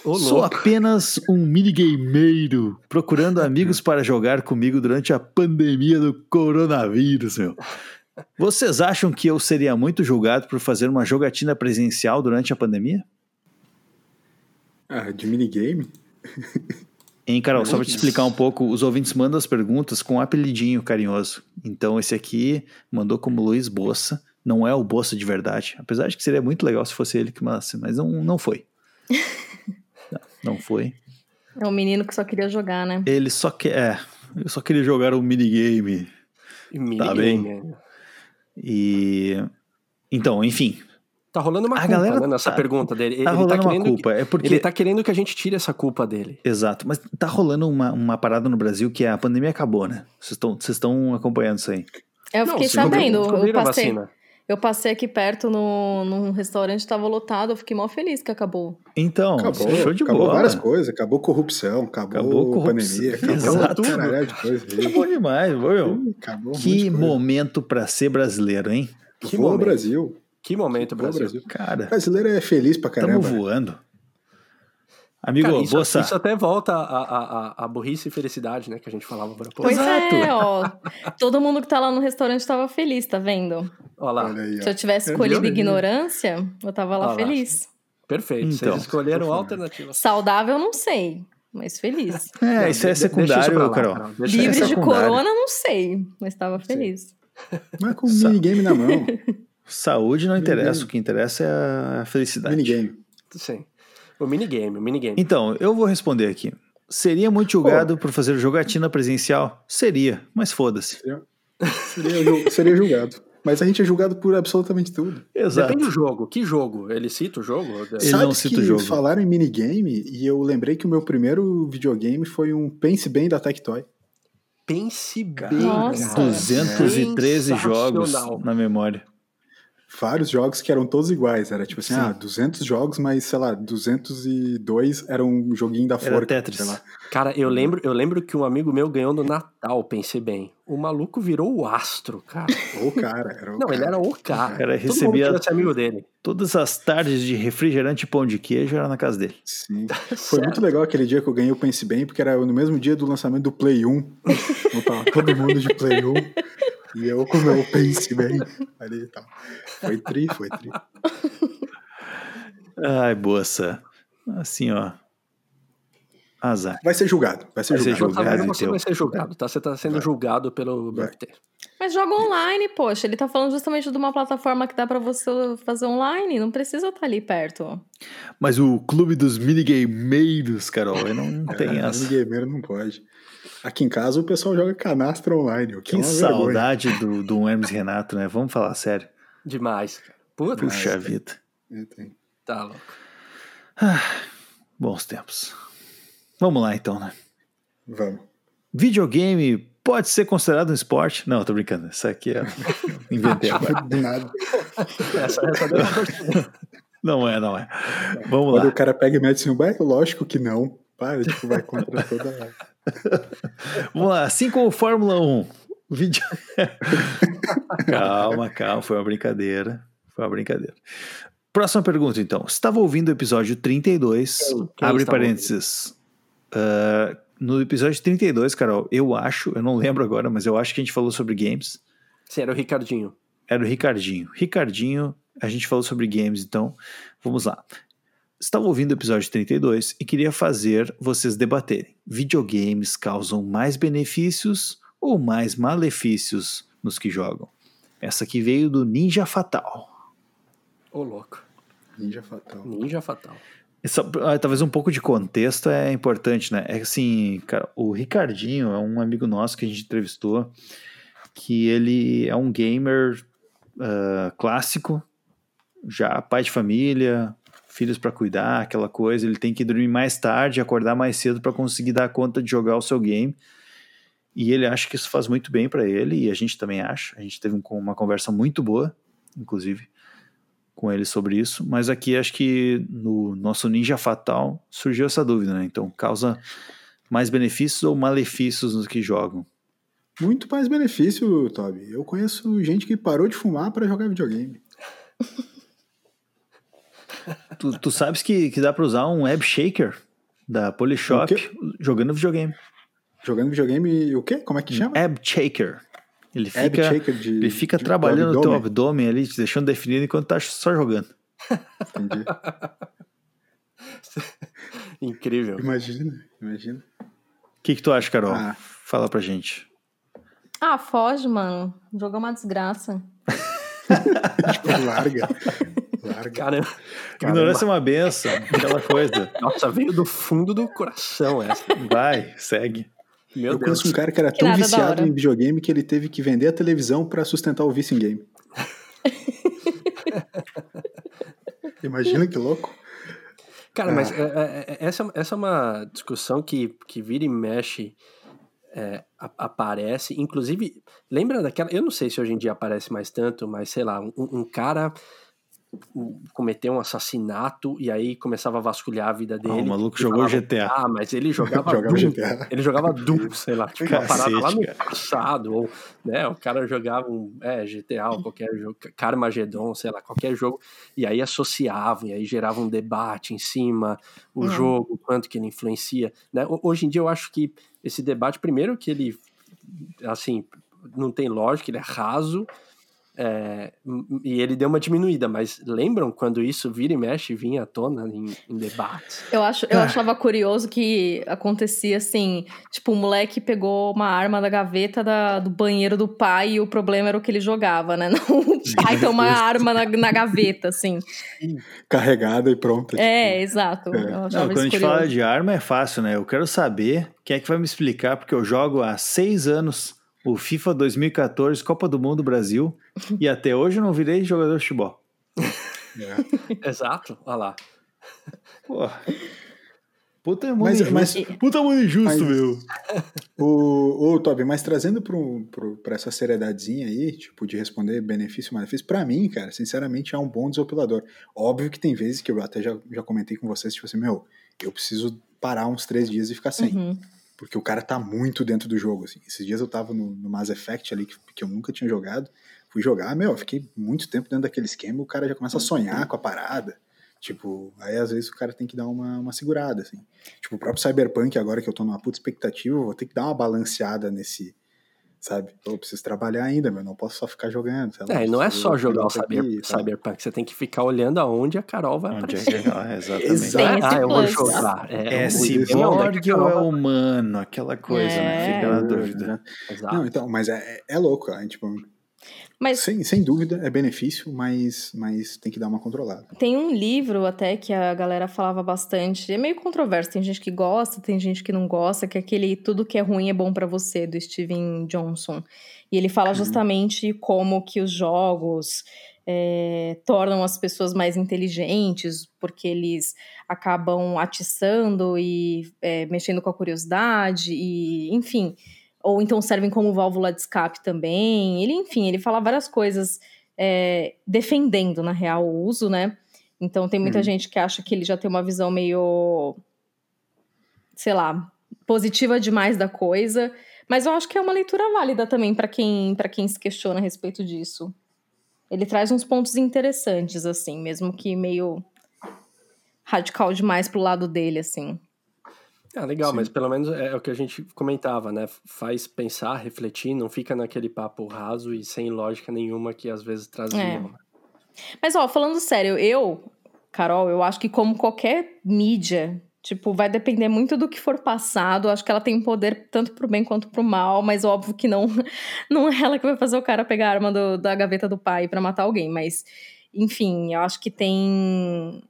Ô, Sou apenas um minigameiro procurando amigos para jogar comigo durante a pandemia do coronavírus, meu. Vocês acham que eu seria muito julgado por fazer uma jogatina presencial durante a pandemia? Ah, de minigame? Hein, Carol, só para te explicar um pouco, os ouvintes mandam as perguntas com um apelidinho carinhoso. Então, esse aqui mandou como Luiz Bossa, não é o Bossa de verdade. Apesar de que seria muito legal se fosse ele que mandasse, mas não, não foi. não, não foi. É um menino que só queria jogar, né? Ele só quer. É, eu só queria jogar um minigame. minigame. Tá bem. E então, enfim. Tá rolando uma a culpa galera né, nessa tá, pergunta dele. Tá ele tá rolando tá uma culpa. Que, é porque... Ele tá querendo que a gente tire essa culpa dele. Exato. Mas tá rolando uma, uma parada no Brasil que a pandemia acabou, né? Vocês estão acompanhando isso aí. Eu fiquei Não, sabendo. Eu passei, eu passei aqui perto no, num restaurante, tava lotado, eu fiquei mal feliz que acabou. Então, acabou, show de acabou bola. várias coisas, acabou corrupção, acabou, acabou corrupção, pandemia, acabou Exato. caralho de coisa. Acabou demais, viu? Acabou que momento para ser brasileiro, hein? Que Voa momento. Brasil. Que momento, Brasil. Brasil. Cara, brasileiro é feliz pra caramba. né? voando. Amigo, Cara, isso, isso até volta a, a, a, a burrice e felicidade, né? Que a gente falava agora. Pô, Pois Exato. é, ó. Todo mundo que tá lá no restaurante tava feliz, tá vendo? Olha lá. Olha aí. Se eu tivesse escolhido viu? ignorância, eu tava lá lá. feliz. Perfeito. Então, Vocês escolheram alternativas. Saudável, não sei, mas feliz. é, Não, isso é secundário, lá, Carol. Carol. Livre é de corona, não sei, mas tava feliz. Mas com Sa- minigame na mão. Saúde não interessa, Minigame. o que interessa é a felicidade. minigame. Sim. O minigame, o minigame. Então, eu vou responder aqui. Seria muito julgado por fazer jogatina presencial? Seria, mas foda-se. Seria, ju- seria julgado. Mas a gente é julgado por absolutamente tudo. Exato. Depende do jogo. Que jogo? Ele cita o jogo? Ele Sabe não cita que o jogo. falaram em minigame e eu lembrei que o meu primeiro videogame foi um Pense Bem da Tectoy. Pense bem, Nossa. cara. 213 jogos na memória. Vários jogos que eram todos iguais. Era tipo assim, Sim. ah, 200 jogos, mas sei lá, 202 era um joguinho da Era Forca. Tetris. sei lá. Cara, eu lembro, eu lembro que um amigo meu ganhou no Natal, pensei bem. O maluco virou o astro, cara. O cara. Era o Não, cara. ele era o cara. Cara, Todo mundo recebia- ser amigo dele. Todas as tardes de refrigerante e pão de queijo era na casa dele. Sim. Foi muito legal aquele dia que eu ganhei o Pense Bem, porque era no mesmo dia do lançamento do Play 1. Então tava todo mundo de Play 1. E eu com o meu Pense Bem ali e tal. Foi tri, foi tri. Ai, boça. Assim, ó. Azar. Vai ser julgado. Vai ser Vai ser julgado. Tá julgado? Você então. vai ser julgado, tá? Você tá sendo Vai. julgado pelo. BFT. Mas joga online, poxa. Ele tá falando justamente de uma plataforma que dá pra você fazer online. Não precisa estar ali perto. Mas o clube dos minigameiros, Carol, eu não tem É, essa. Gamer não pode. Aqui em casa o pessoal joga canastra online, o que, Que é vergonha. saudade do, do Hermes Renato, né? Vamos falar sério. Demais, cara. Puta, Puxa vida. É, tá louco. Bons tempos. Vamos lá então, né? Vamos. Videogame pode ser considerado um esporte? Não, tô brincando. Isso aqui é. Inventei agora. Do nada. Essa, essa. Não é, não é. Vamos Quando lá. o cara pega e mete assim, lógico que não. Para, tipo, vai contra toda. Vamos lá. Assim como Fórmula 1. Vídeo... calma, calma. Foi uma brincadeira. Foi uma brincadeira. Próxima pergunta, então. Estava ouvindo o episódio 32. Quem- quem abre parênteses. Ah, no episódio 32, Carol, eu acho, eu não lembro agora, mas eu acho que a gente falou sobre games. Sim, era o Ricardinho. Era o Ricardinho. Ricardinho, a gente falou sobre games, então vamos lá. Estava ouvindo o episódio 32 e queria fazer vocês debaterem. Videogames causam mais benefícios ou mais malefícios nos que jogam? Essa aqui veio do Ninja Fatal. Ô, louco. Ninja Fatal. Ninja Fatal. Essa- ah, talvez um pouco de contexto é importante, né? É assim, cara, o Ricardinho é um amigo nosso que a gente entrevistou, que ele é um gamer ah, clássico, já pai de família, filhos para cuidar, aquela coisa. Ele tem que dormir mais tarde, acordar mais cedo para conseguir dar conta de jogar o seu game. E ele acha que isso faz muito bem para ele, e a gente também acha. A gente teve um- uma conversa muito boa, inclusive, com ele sobre isso. Mas aqui acho que no nosso Ninja Fatal surgiu essa dúvida, né? Então, causa mais benefícios ou malefícios nos que jogam? Muito mais benefício, Toby. Eu conheço gente que parou de fumar para jogar videogame. Tu, tu sabes que, que dá para usar um Web Shaker da Polishop jogando videogame. Jogando videogame, o quê? Como é que chama? Ab Shaker. Ele Ab fica, shaker de- ele fica de- trabalhando do no teu abdômen. ali, te deixando definido enquanto tá só jogando. Entendi. Incrível. Imagina, imagina. O que, que tu acha, Carol? Ah. Fala pra gente. Ah, foge, mano. Jogar uma desgraça. Tipo, larga. larga. Caramba. Ignorância é uma benção, aquela coisa. Nossa, veio do fundo do coração essa. Vai, segue. Meu Eu Deus. conheço um cara que era Que tão viciado em videogame que ele teve que vender a televisão para sustentar o vício em game. Imagina que louco. Cara, mas Ah. é, é, é, essa, essa é uma discussão que, que vira e mexe, é, aparece. Inclusive, lembra daquela. Eu não sei se hoje em dia aparece mais tanto, mas sei lá, um, um cara cometer um assassinato e aí começava a vasculhar a vida dele. Ah, o maluco jogou falava, GTA. Ah, mas ele jogava, jogava Doom. GTA. Ele jogava Doom, sei lá, tipo Cacete, uma parada lá no passado. Ou, né, o cara jogava um é, GTA ou qualquer jogo, Carmageddon, sei lá, qualquer jogo. E aí associavam, e aí gerava um debate em cima, o hum. jogo, quanto que ele influencia. Né? Hoje em dia eu acho que esse debate, primeiro que ele, assim, não tem lógica, ele é raso, é, e ele deu uma diminuída, mas lembram quando isso vira e mexe vinha à tona em, em debates? Eu, acho, eu ah. achava curioso que acontecia assim: tipo, o moleque pegou uma arma da gaveta da, do banheiro do pai e o problema era o que ele jogava, né? Não o pai tem uma arma na, na gaveta, assim. Carregada e pronta. É, tipo. exato. É. Não, quando a gente curioso. fala de arma é fácil, né? Eu quero saber quem é que vai me explicar, porque eu jogo há seis anos o FIFA 2014, Copa do Mundo Brasil, e até hoje eu não virei jogador de futebol. É. Exato, olha lá. Pô. Puta mundo mas, injusto. Mas, puta mundo injusto, mas, meu. O, o Toby, mas trazendo para essa seriedadezinha aí, tipo, de responder benefício e malefício, para mim, cara, sinceramente, é um bom desopilador. Óbvio que tem vezes que eu até já, já comentei com vocês, tipo assim, meu, eu preciso parar uns três dias e ficar sem. Uhum porque o cara tá muito dentro do jogo, assim. Esses dias eu tava no, no Mass Effect ali, que, que eu nunca tinha jogado, fui jogar, meu, eu fiquei muito tempo dentro daquele esquema, o cara já começa a sonhar com a parada, tipo, aí às vezes o cara tem que dar uma, uma segurada, assim. Tipo, o próprio Cyberpunk, agora que eu tô numa puta expectativa, eu vou ter que dar uma balanceada nesse, sabe? Eu preciso trabalhar ainda, meu, não posso só ficar jogando. Lá, é, não é só jogar o cyber, aqui, Cyberpunk, você tem que ficar olhando aonde a Carol vai onde aparecer. É, exatamente. ah, eu vou jogar. É, é cyborg ou é humano? Aquela coisa, é. né? Fica na dúvida. Exato. Não, então, mas é, é, é louco, a gente, tipo, mas, sem, sem dúvida, é benefício, mas, mas tem que dar uma controlada. Tem um livro até que a galera falava bastante, é meio controverso, tem gente que gosta, tem gente que não gosta, que é aquele Tudo que é ruim é bom para você, do Steven Johnson. E ele fala uhum. justamente como que os jogos é, tornam as pessoas mais inteligentes, porque eles acabam atiçando e é, mexendo com a curiosidade, e enfim ou então servem como válvula de escape também. Ele, enfim, ele fala várias coisas é, defendendo, na real, o uso, né? Então tem muita hum. gente que acha que ele já tem uma visão meio, sei lá, positiva demais da coisa. Mas eu acho que é uma leitura válida também para quem, quem se questiona a respeito disso. Ele traz uns pontos interessantes, assim, mesmo que meio radical demais pro lado dele, assim. Ah, legal, Sim. mas pelo menos é, é, o que a gente comentava, né? Faz pensar, refletir, não fica naquele papo raso e sem lógica nenhuma que às vezes trazia. É. Mas, ó, falando sério, eu, Carol, eu acho que como qualquer mídia, tipo, vai depender muito do que for passado. Acho que ela tem poder tanto pro bem quanto pro mal, mas óbvio que não, não é ela que vai fazer o cara pegar a arma do, da gaveta do pai para matar alguém. Mas, enfim, eu acho que tem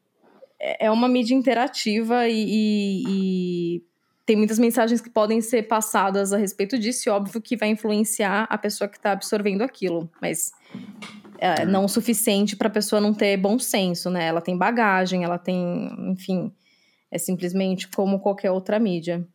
é, é uma mídia interativa e, e, e, tem muitas mensagens que podem ser passadas a respeito disso, e óbvio que vai influenciar a pessoa que está absorvendo aquilo, mas é, não o suficiente para a pessoa não ter bom senso, né? Ela tem bagagem, ela tem, enfim, é simplesmente como qualquer outra mídia.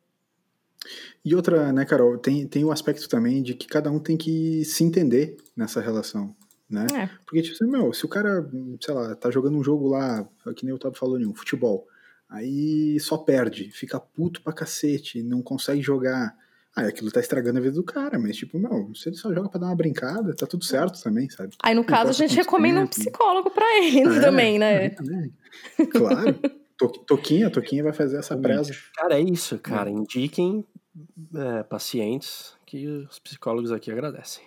E outra, né, Carol, tem, tem o aspecto também de que cada um tem que se entender nessa relação né? É. Porque, tipo assim, meu, se o cara, sei lá, tá jogando um jogo lá, que nem o Tabo falou, nenhum, futebol, aí só perde, fica puto pra cacete, não consegue jogar. Ah, aquilo tá estragando a vida do cara, mas tipo, meu, se ele só joga pra dar uma brincada, tá tudo certo também, sabe? Aí no caso a gente recomenda tempo. um psicólogo pra ele é, também, né? É, claro. Toquinha, Toquinha vai fazer essa presa. Cara, é isso, cara. Indiquem é, pacientes que os psicólogos aqui agradecem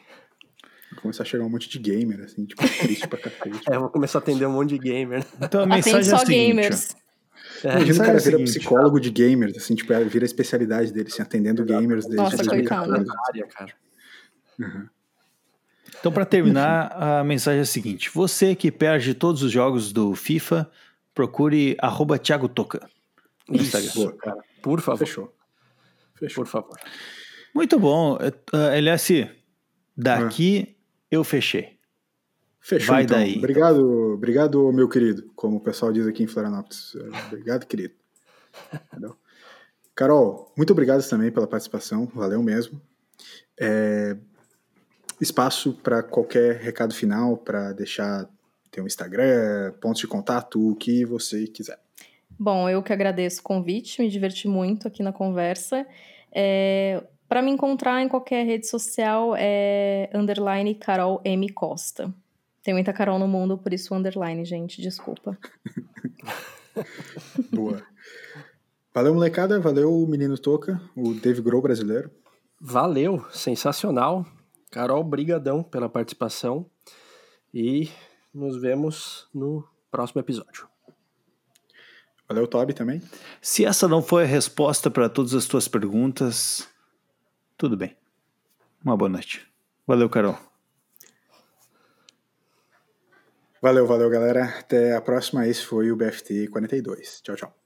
começar a chegar um monte de gamer, assim, tipo, triste pra cacete. é, vou começar a atender um monte de gamer. Então a mensagem é a seguinte, gamers. É, Imagina o cara é vira seguinte, psicólogo de gamers, assim, tipo, vira a especialidade dele, assim, atendendo Exato. gamers desde Nossa, 2014. Cara. Uhum. Então, para terminar, a mensagem é a seguinte: você que perde todos os jogos do FIFA, procure arroba Thiago Toca. Isso, Boa, cara. Por favor. Fechou. Fechou. Por favor. Muito bom. Uh, LS, daqui eu fechei. Fechou, Vai então. daí. Obrigado, obrigado, meu querido, como o pessoal diz aqui em Florianópolis. Obrigado, querido. Entendeu? Carol, muito obrigado também pela participação, valeu mesmo. É, espaço para qualquer recado final, para deixar tem um Instagram, pontos de contato, o que você quiser. Bom, eu que agradeço o convite, me diverti muito aqui na conversa. É, para me encontrar em qualquer rede social é underline Carol M Costa. Tem muita Carol no mundo, por isso underline, gente, desculpa. Boa. Valeu, molecada. Valeu, menino Toca, o Dave Grohl brasileiro. Valeu, sensacional. Carol, brigadão pela participação. E nos vemos no próximo episódio. Valeu, Toby, também. Se essa não foi a resposta para todas as tuas perguntas, tudo bem. Uma boa noite. Valeu, Carol. Valeu, valeu, galera. Até a próxima. Esse foi o BFT 42. Tchau, tchau.